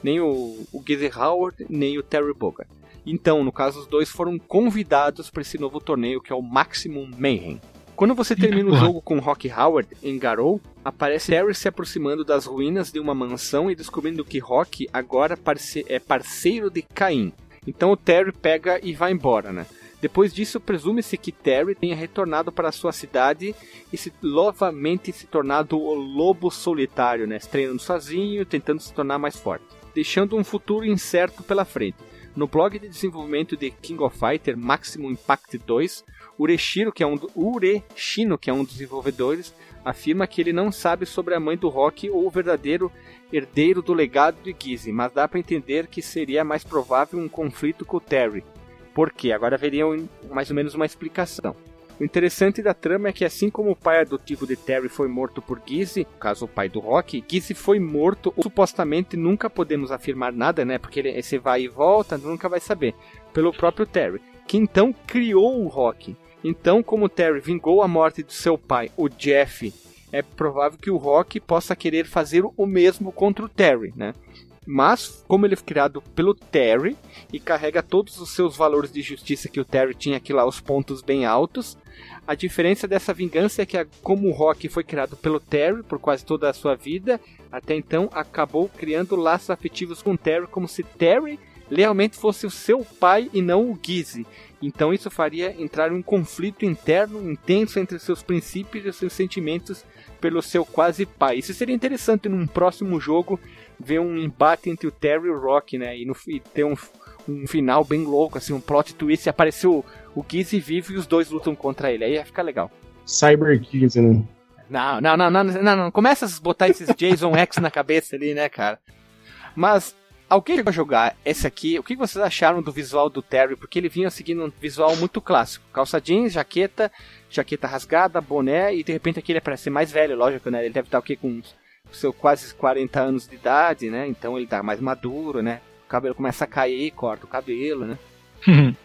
S1: Nem o, o Gizzy Howard, nem o Terry Bogard. Então, no caso, os dois foram convidados para esse novo torneio que é o Maximum Mayhem. Quando você termina o jogo com Rock Howard em Garou, aparece Terry se aproximando das ruínas de uma mansão e descobrindo que Rock agora parce- é parceiro de Caim. Então o Terry pega e vai embora, né? Depois disso, presume-se que Terry tenha retornado para sua cidade e se novamente se tornado o lobo solitário, né? Treinando sozinho, tentando se tornar mais forte, deixando um futuro incerto pela frente. No blog de desenvolvimento de King of Fighter Maximum Impact 2, Ureshiro, que é um do, Ureshino, que é um dos desenvolvedores, afirma que ele não sabe sobre a mãe do Rock ou o verdadeiro herdeiro do legado de Gizzy, mas dá para entender que seria mais provável um conflito com o Terry. Por quê? Agora haveria um- mais ou menos uma explicação. O interessante da trama é que assim como o pai adotivo de Terry foi morto por Gizzy, caso o pai do Rock, Gizzy foi morto, ou supostamente nunca podemos afirmar nada, né? Porque ele, esse vai e volta, nunca vai saber, pelo próprio Terry, que então criou o Rock. Então, como Terry vingou a morte do seu pai, o Jeff, é provável que o Rock possa querer fazer o mesmo contra o Terry, né? Mas, como ele foi criado pelo Terry e carrega todos os seus valores de justiça que o Terry tinha aqui lá, os pontos bem altos, a diferença dessa vingança é que, como o Rock foi criado pelo Terry por quase toda a sua vida, até então acabou criando laços afetivos com o Terry, como se Terry realmente fosse o seu pai e não o Gizzy. Então isso faria entrar um conflito interno intenso entre seus princípios e seus sentimentos pelo seu quase pai. Isso seria interessante num próximo jogo ver um embate entre o Terry e o Rock, né? E, no, e ter um, um final bem louco, assim, um plot twist e apareceu o, Gizzy vivo e os dois lutam contra ele. Aí ia ficar legal.
S4: Cyber Gizzy, né?
S1: Não, não, não, não, não, não. Começa a botar esses Jason X na cabeça ali, né, cara? Mas Alguém vai jogar esse aqui? O que vocês acharam do visual do Terry? Porque ele vinha seguindo um visual muito clássico: calça jeans, jaqueta, jaqueta rasgada, boné, e de repente aqui ele parece mais velho, lógico, né? Ele deve estar o quê? Com seu quase 40 anos de idade, né? Então ele tá mais maduro, né? O cabelo começa a cair, corta o cabelo, né?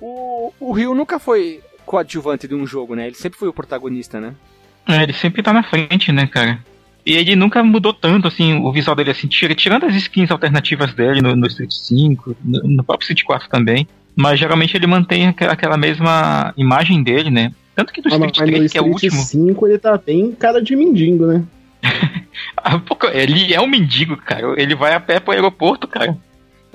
S1: o, o Ryu nunca foi coadjuvante de um jogo, né? Ele sempre foi o protagonista, né?
S3: É, ele sempre tá na frente, né, cara? E ele nunca mudou tanto, assim, o visual dele, assim, tirando as skins alternativas dele no, no Street 5, no, no, próprio Street 4 também. Mas geralmente ele mantém aquela mesma imagem dele, né? Tanto que do
S4: Ah,
S3: Street
S4: mas
S3: 3,
S4: no
S3: que é o
S4: Street
S3: último.
S4: 5 ele tá bem cara de mendigo, né?
S3: Ah, ele é um mendigo, cara. Ele vai a pé pro aeroporto, cara.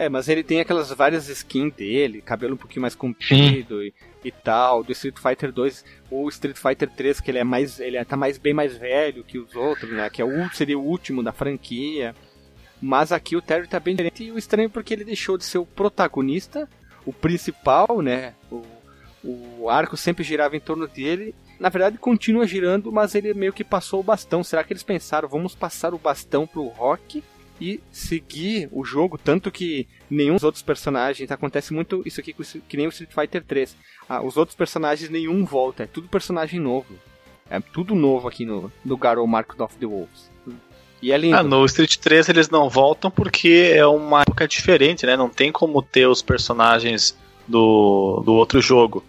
S1: É, mas ele tem aquelas várias skins dele, cabelo um pouquinho mais comprido e, e tal. Do Street Fighter 2 ou Street Fighter 3, que ele é mais. ele é- tá mais, bem mais velho que os outros, né? Que é o, seria o último da franquia. Mas aqui o Terry tá bem diferente. E o estranho é porque ele deixou de ser o protagonista, o principal, né? O, o arco sempre girava em torno dele. Na verdade, continua girando, mas ele meio que passou o bastão. Será que eles pensaram, vamos passar o bastão pro Rock e seguir o jogo? Tanto que nenhum dos outros personagens. Acontece muito isso aqui que nem o Street Fighter 3. Ah, os outros personagens, nenhum volta. É tudo personagem novo. É tudo novo aqui no, no Garou Mark of the Wolves. E é lindo.
S2: Ah, no Street 3 eles não voltam porque é uma época diferente, né? Não tem como ter os personagens do, do outro jogo.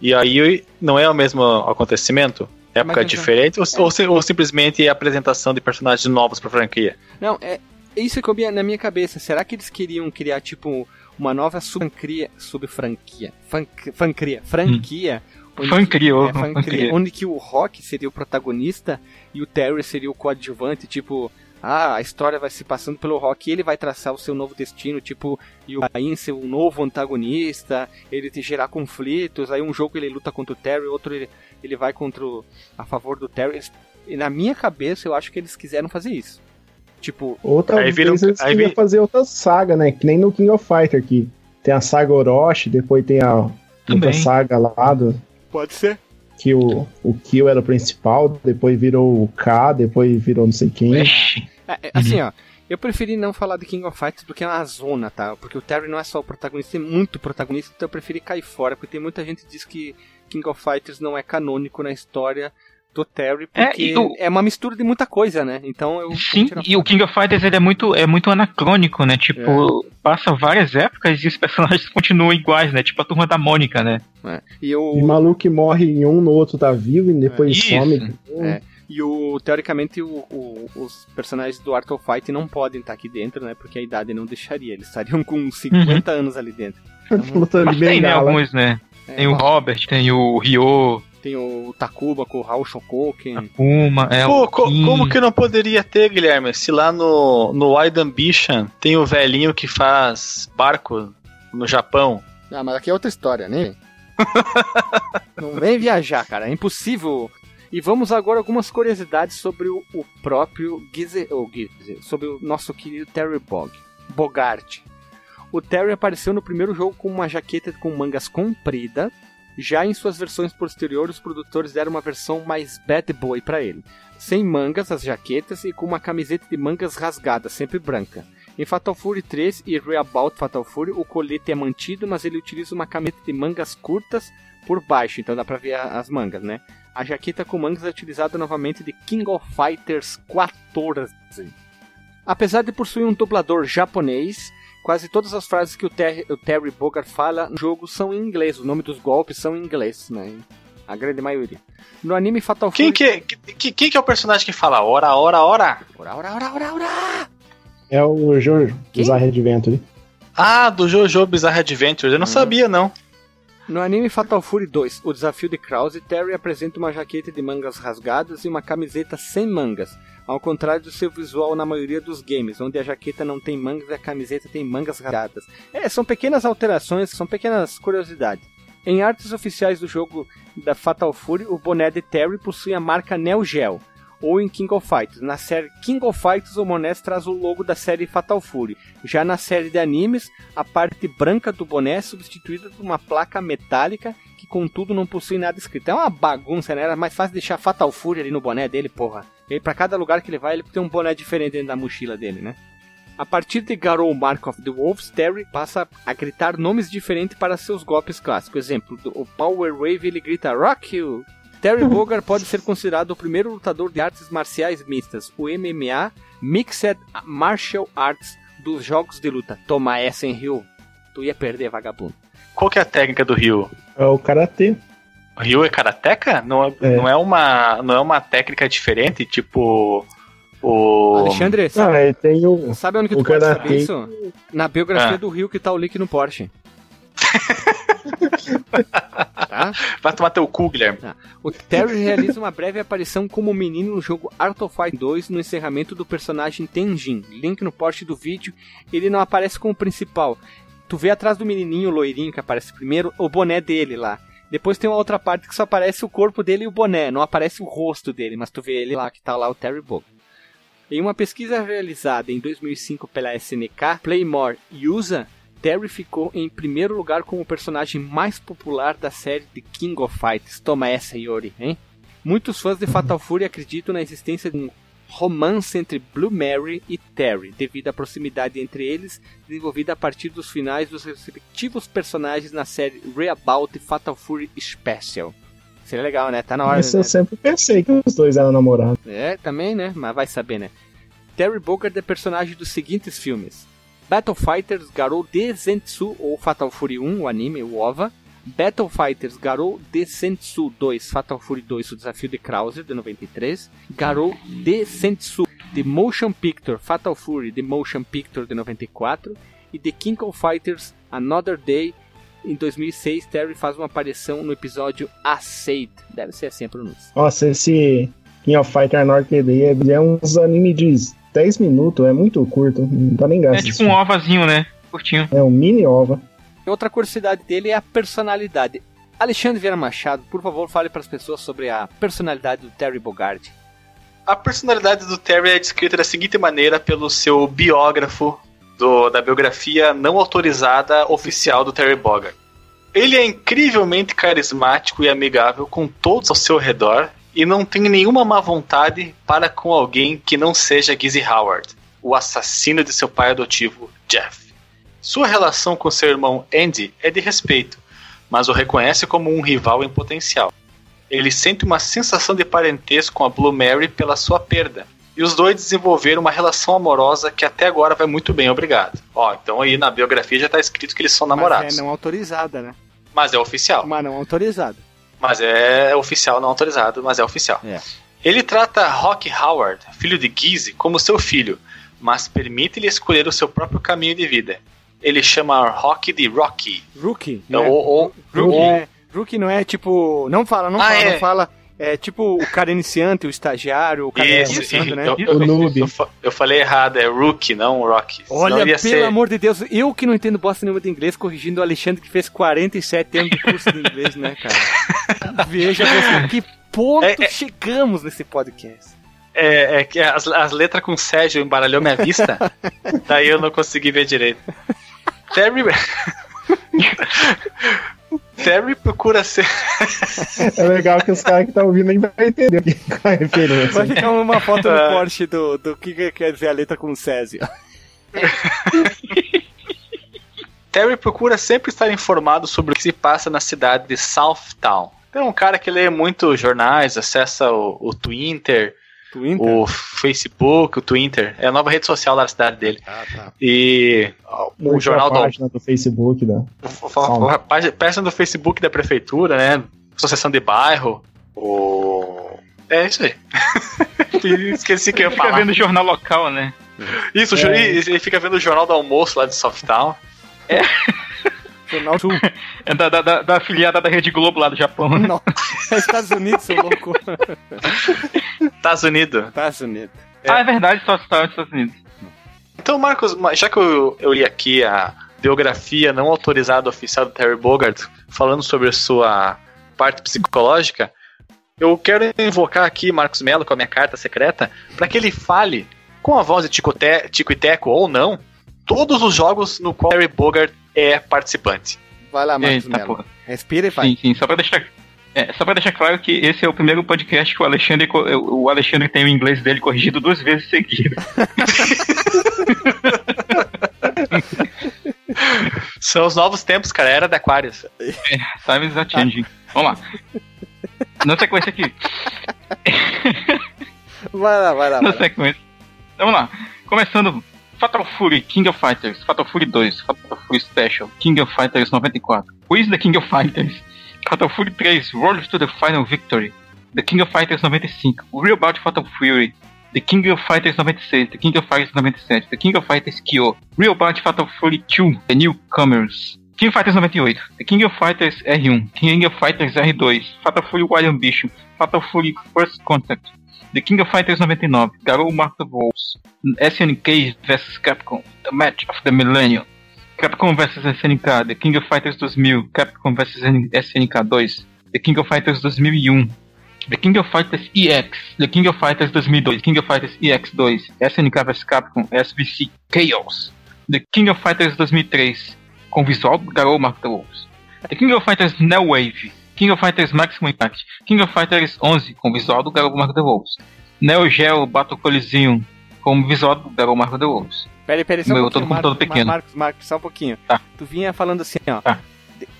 S2: E aí não é o mesmo acontecimento? Época diferente? Ou, ou, si- ou simplesmente é a apresentação de personagens novos pra franquia?
S1: Não, é é isso vi na minha cabeça. Será que eles queriam criar, tipo, uma nova subfranquia. Subfranquia. Franquia. Franquia. onde- é, onde que o Rock seria o protagonista e o Terry seria o coadjuvante, tipo, ah, a história vai se passando pelo Rock e ele vai traçar o seu novo destino, tipo, e o Cain ser o novo antagonista, ele te gerar conflitos, aí um jogo ele luta contra o Terry, outro ele, ele vai contra o, a favor do Terry. Eles- E na minha cabeça eu acho que eles quiseram fazer isso. Tipo,
S4: Ou talvez
S2: vira
S4: eles
S2: aí
S4: queriam
S2: vi-
S4: fazer outra saga, né? Que nem no King of Fighter aqui. Tem a saga Orochi, depois tem a outra saga lá do,
S1: pode ser.
S4: que o, o Kill era o principal, depois virou o K, depois virou não sei quem.
S1: É, é, assim, ó. Eu preferi não falar de King of Fighters porque é uma zona, tá? Porque o Terry não é só o protagonista, tem muito protagonista, então eu preferi cair fora, porque tem muita gente que diz que King of Fighters não é canônico na história do Terry,
S3: É,
S1: porque
S3: e o-
S1: é uma mistura de muita coisa, né? Então eu.
S3: Sim, e o. King of Fighters ele é muito, é muito anacrônico, né? Tipo, passa várias épocas e os personagens continuam iguais, né? Tipo a turma da Mônica, né?
S1: É. E
S4: O
S1: o.
S4: maluco que morre em um, no outro tá vivo, e depois
S3: Isso.
S4: some.
S1: É. E o, teoricamente, o, o- os personagens do Art of Fight não podem estar aqui dentro, né? Porque a idade não deixaria. Eles estariam com 50 anos ali dentro.
S4: Lutando
S3: Mas tem, né? Alguns, né?
S1: É,
S3: Tem o Robert, tem o Ryo,
S1: tem o Takuba com o Raul Shokoken.
S3: Uma, é
S2: Pô,
S3: o
S2: co-
S3: Kim.
S2: como que não poderia ter, Guilherme? Se lá no, no Wide Ambition tem o velhinho que faz barco no Japão.
S1: Ah, mas aqui é outra história, né? Não vem viajar, cara. É impossível. E vamos agora algumas curiosidades sobre o, o próprio Gize, ou Gize, sobre o nosso querido Terry Bog, Bogart. O Terry apareceu no primeiro jogo com uma jaqueta com mangas comprida. Já em suas versões posteriores, os produtores deram uma versão mais bad boy para ele. Sem mangas, as jaquetas, e com uma camiseta de mangas rasgadas, sempre branca. Em Fatal Fury 3 e Reabout Fatal Fury, o colete é mantido, mas ele utiliza uma camisa de mangas curtas por baixo, então dá pra ver as mangas, né? A jaqueta com mangas é utilizada novamente de King of Fighters 14. Apesar de possuir um dublador japonês, quase todas as frases que o Terry, o Terry Bogard fala no jogo são em inglês. O nome dos golpes são em inglês, né? A grande maioria. No anime Fatal
S2: Quem
S1: Fury...
S2: que, que, quem que é o personagem que fala ora, ora, ora?
S1: Ora, ora, ora, ora, ora!
S4: É o Jojo? Bizarre Adventure.
S2: Ah, do Jojo Bizarre Adventures. Eu não
S1: Hum.
S2: sabia, não.
S1: No anime Fatal Fury 2, o desafio de Krause, Terry apresenta uma jaqueta de mangas rasgadas e uma camiseta sem mangas, ao contrário do seu visual na maioria dos games, onde a jaqueta não tem mangas e a camiseta tem mangas rasgadas. É, são pequenas alterações, são pequenas curiosidades. Em artes oficiais do jogo da Fatal Fury, o boné de Terry possui a marca Neo Geo, ou em King of Fighters. Na série King of Fighters, o boné traz o logo da série Fatal Fury. Já na série de animes, a parte branca do boné é substituída por uma placa metálica que, contudo, não possui nada escrito. É uma bagunça, né? Era mais fácil deixar Fatal Fury ali no boné dele, porra. E pra cada lugar que ele vai, ele tem um boné diferente dentro da mochila dele, né? A partir de Garou Mark of the Wolves, Terry passa a gritar nomes diferentes para seus golpes clássicos. Exemplo, o Power Wave ele grita Rock You! Terry Bogard pode ser considerado o primeiro lutador de artes marciais mistas, o MMA Mixed Martial Arts dos jogos de luta. Toma essa em Rio. Tu ia perder, vagabundo.
S2: Qual que é a técnica do Ryu?
S4: É o Karatê.
S2: Ryu é karateca? Não é,
S4: É.
S2: Não, é uma, não é uma técnica diferente? Tipo. O.
S1: Alexandre,
S4: Ah,
S1: sabe,
S4: ele tem o.
S1: sabe onde que tu
S4: o
S1: pode saber isso? Na biografia
S2: Ah.
S1: do Rio que tá o link no Porsche. Tá?
S2: Vai tomar teu cu, Guilherme.
S1: O Terry realiza uma breve aparição como menino no jogo Art of Fight 2 no encerramento do personagem Tenjin. Link no post do vídeo, ele não aparece como principal. Tu vê atrás do menininho loirinho que aparece primeiro, o boné dele lá. Depois tem uma outra parte que só aparece o corpo dele e o boné, não aparece o rosto dele, mas tu vê ele lá que tá lá o Terry Bogard. Em uma pesquisa realizada em 2005 pela SNK, Playmore USA, Terry ficou em primeiro lugar como o personagem mais popular da série de King of Fighters. Toma essa, Yori, hein? Muitos fãs de Fatal Fury acreditam na existência de um romance entre Blue Mary e Terry, devido à proximidade entre eles, desenvolvida a partir dos finais dos respectivos personagens na série Reabout Fatal Fury Special. Seria legal, né? Tá na hora.
S4: Isso
S1: né?
S4: eu sempre pensei que os dois eram namorados.
S1: É, também, né? Mas vai saber, né? Terry Bogard é personagem dos seguintes filmes: Battle Fighters Garou Densetsu ou Fatal Fury 1, o anime, o OVA. Battle Fighters Garou Densetsu 2, Fatal Fury 2, o desafio de Krauser, de 93. Garou Densetsu, The Motion Picture, Fatal Fury, The Motion Picture, de 94. E The King of Fighters Another Day, em 2006, Terry faz uma aparição no episódio Aceite. Deve ser assim a pronúncia.
S4: Nossa, esse King of Fighter North Day é, é uns anime de 10 minutos, é muito curto, não dá nem graça.
S3: É tipo um ovazinho, né? Curtinho.
S4: É um mini ova.
S1: Outra curiosidade dele é a personalidade. Alexandre Vieira Machado, por favor, fale para as pessoas sobre a personalidade do Terry Bogard.
S2: A personalidade do Terry é descrita da seguinte maneira pelo seu biógrafo do- da biografia não autorizada oficial do Terry Bogard. Ele é incrivelmente carismático e amigável com todos ao seu redor e não tem nenhuma má vontade para com alguém que não seja Gizzy Howard, o assassino de seu pai adotivo, Jeff. Sua relação com seu irmão Andy é de respeito, mas o reconhece como um rival em potencial. Ele sente uma sensação de parentesco com a Blue Mary pela sua perda. E os dois desenvolveram uma relação amorosa que até agora vai muito bem, obrigado. Ó, então aí na biografia já tá escrito que eles são namorados.
S1: Mas é não autorizada, né?
S2: Mas é oficial.
S1: Mas não autorizada.
S2: Mas é oficial, não autorizado, mas é oficial.
S1: É.
S2: Ele trata Rock Howard, filho de Gizzy, como seu filho, mas permite-lhe escolher o seu próprio caminho de vida. Ele chama Rock de Rocky.
S1: Rookie.
S2: Ou,
S1: Né?
S2: ou,
S1: Rookie,
S2: ou-
S1: é, rookie não é tipo. Não fala, não
S2: Ah,
S1: fala,
S2: é.
S1: não fala. É tipo o cara iniciante, o estagiário, o cara
S2: Isso,
S1: começando, né?
S2: eu, eu-
S4: O noob.
S2: eu eu falei errado, é Rookie, não Rocky. Senão
S1: Olha,
S2: ia
S1: pelo
S2: ser-
S1: amor de Deus, eu que não entendo bosta nenhuma de inglês, corrigindo o Alexandre que fez 47 anos de curso de inglês, né, cara? Veja você, que ponto
S2: É, é-
S1: chegamos nesse podcast.
S2: É, é que as, as letras com Sérgio embaralhou minha vista, daí eu não consegui ver direito. Terry. Terry procura ser.
S4: É legal que os caras que estão ouvindo nem vai entender qual é a referência.
S1: Vai ficar uma foto no
S2: Ah.
S1: Porsche do, do que que quer dizer a letra com Césio.
S2: Terry procura sempre estar informado sobre o que se passa na cidade de Southtown. É um cara que lê muito jornais, acessa o, o Twitter,
S1: Twitter?
S2: o Facebook, o Twitter. É a nova rede social da cidade dele.
S1: Ah, tá.
S2: E o
S4: Curte
S2: jornal
S4: a
S2: do,
S4: página do Facebook, né?
S2: o- a página do Facebook da prefeitura, né? Associação de bairro. O... É isso aí. Esqueci que eu ia
S3: Fica
S2: falar.
S3: vendo jornal local, né?
S2: Isso, o
S4: É.
S2: ele fica vendo o jornal do almoço lá de Softtown.
S1: Jornal Sul.
S3: É da, da, da, da afiliada da Rede Globo lá do Japão. né?
S1: Não. Estados Unidos, seu louco.
S2: Estados Unidos.
S1: Estados Unidos.
S3: Ah, é verdade, só está nos Estados Unidos.
S2: Então, Marcos, já que eu, eu li aqui a biografia não autorizada oficial do Terry Bogard, falando sobre a sua parte psicológica, eu quero invocar aqui Marcos Mello com a minha carta secreta para que ele fale, com a voz de Tico, Te- Tico e Teco ou não, todos os jogos no qual Terry Bogard é participante.
S1: Vai lá, Marcos
S3: Eita,
S1: Mello.
S3: porra.
S1: Respira e vai.
S3: Sim, sim, só pra deixar. É, só pra deixar claro que esse é o primeiro podcast que o Alexandre, o Alexandre tem o inglês dele corrigido duas vezes seguidas.
S2: São os novos tempos, cara, era da Aquarius.
S3: Times are changing. Vamos lá. Na sequência aqui.
S1: Vai lá, vai lá.
S3: Na
S1: Vai lá.
S3: sequência. Vamos lá. Começando. Fatal Fury, King of Fighters, Fatal Fury 2, Fatal Fury Special, King of Fighters 94, Quiz the King of Fighters, Fatal Fury 3, Road to the Final Victory, The King of Fighters 95, Real Bout Fatal Fury, The King of Fighters 96, The King of Fighters 97, The King of Fighters Kyo, Real Bout Fatal Fury 2, The Newcomers, King of Fighters 98, The King of Fighters R1, King of Fighters R2, Fatal Fury Wild Ambition, Fatal Fury First Contact, The King of Fighters 99, Garou Mark the Wolves, SNK vs Capcom, The Match of the Millennium, Capcom vs SNK, The King of Fighters 2000, Capcom vs SNK 2, The King of Fighters 2001, The King of Fighters EX, The King of Fighters 2002, King of Fighters EX2, SNK vs Capcom, SVC Chaos, The King of Fighters 2003, com visual Garou Mark the Wolves, The King of Fighters Neo Wave, King of Fighters Maximum Impact, King of Fighters 11, com visual do Garou Mark the Wolves, Neo Geo Battle Coliseum, com visual do Garou Mark the Wolves.
S1: Peraí, peraí, só um
S3: Meu, eu
S1: pouquinho.
S3: tô com todo
S1: Marcos,
S3: pequeno.
S1: Marcos, Marcos, só um pouquinho.
S3: Tá.
S1: Tu vinha falando assim, ó.
S3: Tá.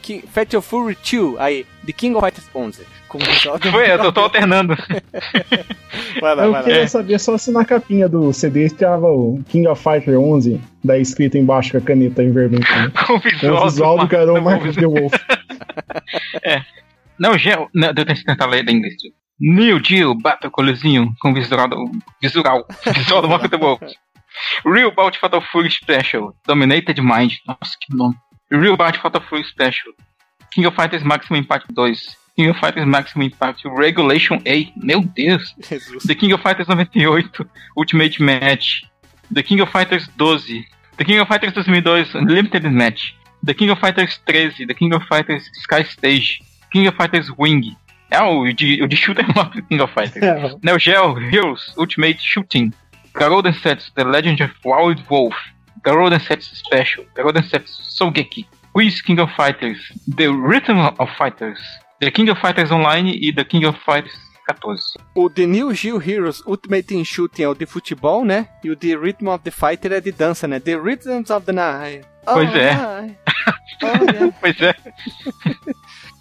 S1: King, Fatal Fury 2, aí, The King of Fighters 11. Como visual do-
S3: Foi, eu tô alternando.
S1: Vai lá,
S4: Eu
S1: vai lá.
S4: queria saber só se na capinha do CD estava o King of Fighter 11, daí escrito embaixo com a caneta em vermelho. Né?
S3: visual,
S4: o visual do Carol
S3: Mark
S4: Mark the Wolf.
S3: Não, Geo. Não, eu tenho que tentar ler em inglês. New Geo Battle Coliseum com visual do. Visual. Visual do the Wolves. Real Bout Fatal Fury Special. Dominated Mind. Nossa, que nome. Real Bout Fatal Fury Special. King of Fighters Maximum Impact 2. King of Fighters Maximum Impact Regulation A. Meu Deus.
S1: Jesus.
S3: The King of Fighters 98 Ultimate Match. The King of Fighters 12. The King of Fighters 2002 Unlimited Match. The King of Fighters 13. The King of Fighters Sky Stage. King of Fighters Wing. É o de, o de shooter do King of Fighters. Neo Geo Heroes Ultimate Shooting. Garoden Sets The Legend of Wild Wolf. Garoden Sets Special. Garoden Sets Sougeki. Quiz King of Fighters. The Rhythm of Fighters. The King of Fighters Online e The King of Fighters 14.
S1: O The New Geo Heroes Ultimate in Shooting é o de futebol, né? E o The Rhythm of the Fighter é de dança, né? The Rhythms of the Night.
S3: Pois é.
S1: Alright. Alright.
S3: Pois é.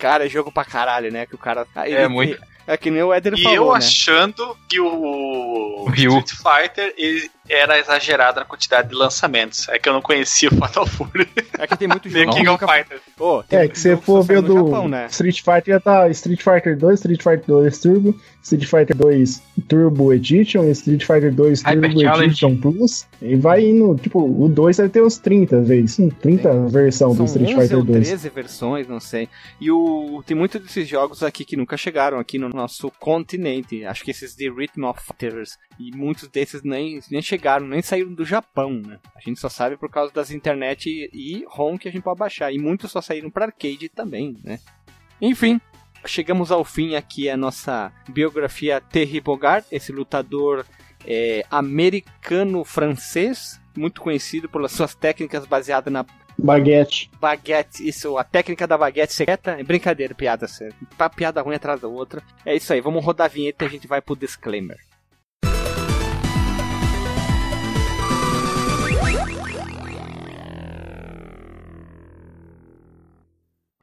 S1: Cara, é jogo pra caralho, né? Que o cara. aí
S3: É
S1: ele-
S3: muito.
S1: É que nem o Éder
S2: E
S1: falou,
S2: eu
S1: né?
S2: achando que o,
S3: O.
S2: Street Fighter ele era exagerado na quantidade de lançamentos. É que eu não conhecia o Fatal Fury
S1: É que tem muito jogo.
S2: King of Fighters.
S1: Tem
S4: É, que se
S1: jogo
S4: for
S1: saiu
S4: ver do
S1: Japão, né?
S4: Street Fighter, já tá Street Fighter 2, Street Fighter 2 Turbo, Street Fighter 2 Turbo Edition, Street Fighter 2
S3: Hyper
S4: Turbo
S3: Challenge.
S4: Edition Plus. E vai indo, tipo, o 2 deve ter uns 30 vezes, sim, 30 versão do
S1: São
S4: Street
S1: 11
S4: Fighter
S1: ou
S4: 2.
S1: 13 versões, não sei. E o tem muitos desses jogos aqui que nunca chegaram aqui no nosso continente. Acho que esses The Rhythm of Fighters e muitos desses nem, nem chegaram, nem saíram do Japão, né? A gente só sabe por causa das internet e, e ROM que a gente pode baixar. E muitos só saíram para arcade também, né? Enfim, chegamos ao fim aqui a nossa biografia Terry Bogard, esse lutador é, americano-francês, muito conhecido pelas suas técnicas baseadas na
S4: Baguete.
S1: Baguete, isso, a técnica da baguete secreta. É brincadeira, piada séria. Tá piada ruim atrás da outra. É isso aí, vamos rodar a vinheta e a gente vai pro disclaimer.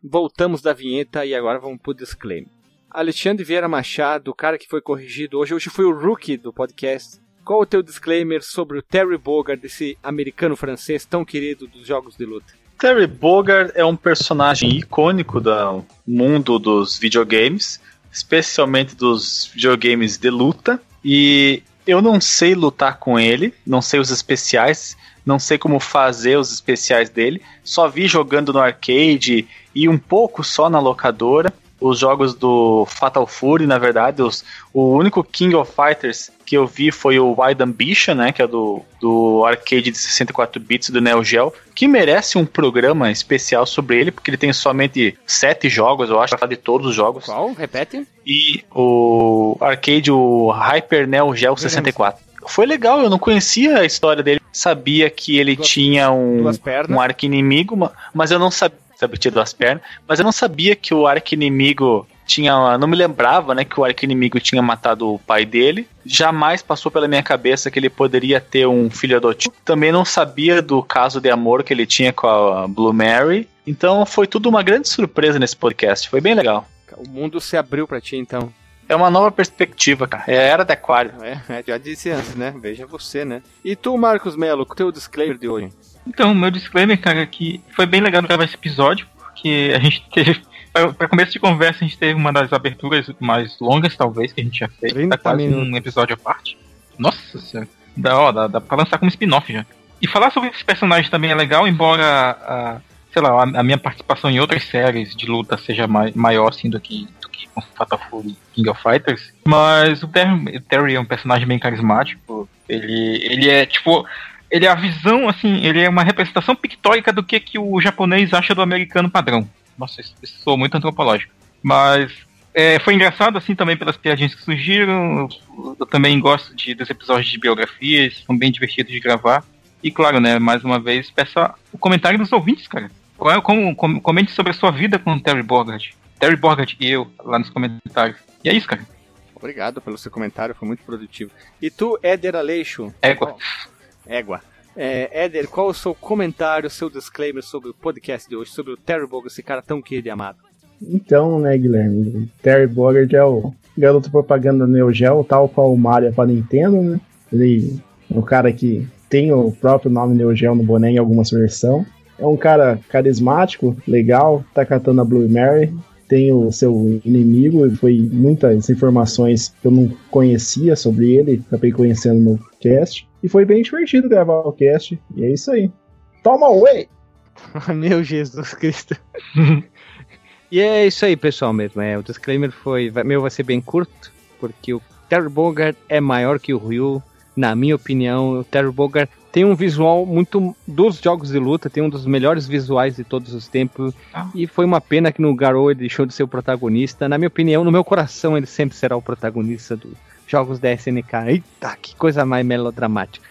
S1: Voltamos da vinheta e agora vamos pro disclaimer. Alexandre Vieira Machado, o cara que foi corrigido hoje, hoje foi o rookie do podcast. Qual o teu disclaimer sobre o Terry Bogard, desse americano francês tão querido dos jogos de luta?
S2: Terry Bogard é um personagem icônico do mundo dos videogames, especialmente dos videogames de luta. E eu não sei lutar com ele, não sei os especiais, não sei como fazer os especiais dele. Só vi jogando no arcade e um pouco só na locadora os jogos do Fatal Fury, na verdade, os, o único King of Fighters que eu vi foi o Wild Ambition, né, que é do, do arcade de 64 bits do Neo Geo, que merece um programa especial sobre ele, porque ele tem somente sete jogos, eu acho, de todos os jogos.
S1: Qual? Repete.
S2: E o arcade, o Hyper Neo Geo 64. Foi legal, eu não conhecia a história dele. Sabia que ele
S1: Duas-
S2: tinha um, um arco inimigo, mas eu não sabia. Tinha duas pernas, mas eu não sabia que o arco inimigo tinha. Não me lembrava, né, que o arco inimigo tinha matado o pai dele. Jamais passou pela minha cabeça que ele poderia ter um filho adotivo. Também não sabia do caso de amor que ele tinha com a Blue Mary. Então foi tudo uma grande surpresa nesse podcast. Foi bem legal.
S1: O mundo se abriu pra ti, então.
S2: É uma nova perspectiva, cara. É a era de aquário.
S1: É, é, já disse antes, né? Veja você, né? E tu, Marcos Melo, o teu disclaimer de hoje?
S3: Então, meu disclaimer, cara, que foi bem legal gravar esse episódio, porque a gente teve. Pra começo de conversa, a gente teve uma das aberturas mais longas, talvez, que a gente já fez.
S1: 30
S3: Tá quase
S1: minutos.
S3: um episódio à parte. Nossa senhora. Dá, ó, dá, dá pra lançar como spin-off já. E falar sobre esse personagem também é legal, embora a, sei lá, a, a minha participação em outras séries de luta seja mai, maior assim do que, do que com Fatal Fury e King of Fighters. Mas o Terry, o Terry é um personagem bem carismático. Ele, ele é tipo. Ele é a visão, assim, ele é uma representação pictórica do que, que o japonês acha do americano padrão. Nossa, isso, isso soa muito antropológico. Mas é, foi engraçado, assim, também pelas piadinhas que surgiram. Eu, eu também gosto de, dos episódios de biografias, são bem divertidos de gravar. E claro, né, mais uma vez, peço o comentário dos ouvintes, cara. Qual é- Como, com- comente sobre a sua vida com o Terry Bogard. Terry Bogard e eu, lá nos comentários. E é isso, cara.
S1: Obrigado pelo seu comentário, foi muito produtivo. E tu, Éder Aleixo?
S3: Égua.
S1: Égua. É, Éder, qual o seu comentário, o seu disclaimer sobre o podcast de hoje, sobre o Terry Bogard, esse cara tão querido e amado?
S4: Então, né, Guilherme? Terry Bogard é o garoto propaganda do Neo Geo, tal qual o Mario é pra Nintendo, né? Ele é um cara que tem o próprio nome Neo Geo no boné em algumas versões. É um cara carismático, legal, tá catando a Blue Mary, tem o seu inimigo, e foi muitas informações que eu não conhecia sobre ele, acabei conhecendo no cast. E foi bem divertido gravar o cast, e é isso aí. Toma away!
S1: Meu Jesus Cristo. e é isso aí, pessoal, mesmo. É, o disclaimer foi. Meu vai ser bem curto, porque o Terry Bogard é maior que o Ryu. Na minha opinião, o Terry Bogard tem um visual muito. Dos jogos de luta, tem um dos melhores visuais de todos os tempos.
S3: Ah.
S1: E foi uma pena que no Garou ele deixou de ser o protagonista. Na minha opinião, no meu coração, ele sempre será o protagonista dos jogos da SNK. Eita, que coisa mais melodramática.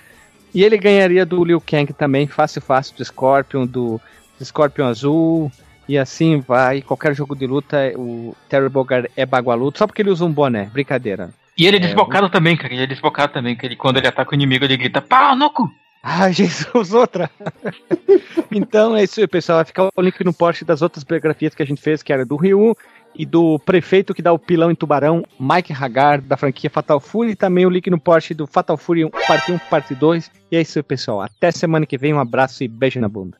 S1: E ele ganharia do Liu Kang também, fácil, fácil, do Scorpion, do Scorpion Azul. E assim vai. Qualquer jogo de luta, o Terry Bogard é bagualudo, só porque ele usa um boné. Brincadeira.
S3: E ele é desbocado também, cara. Ele é desbocado também, que ele, quando ele ataca o inimigo, ele grita, pau no cu!
S1: Ai, Jesus, outra! então é isso aí, pessoal. Vai ficar o link no post das outras biografias que a gente fez, que era do Ryu e do prefeito que dá o pilão em Tubarão, Mike Hagar, da franquia Fatal Fury. E também o link no post do Fatal Fury 1, parte 1, parte 2. E é isso aí, pessoal. Até semana que vem. Um abraço e beijo na bunda.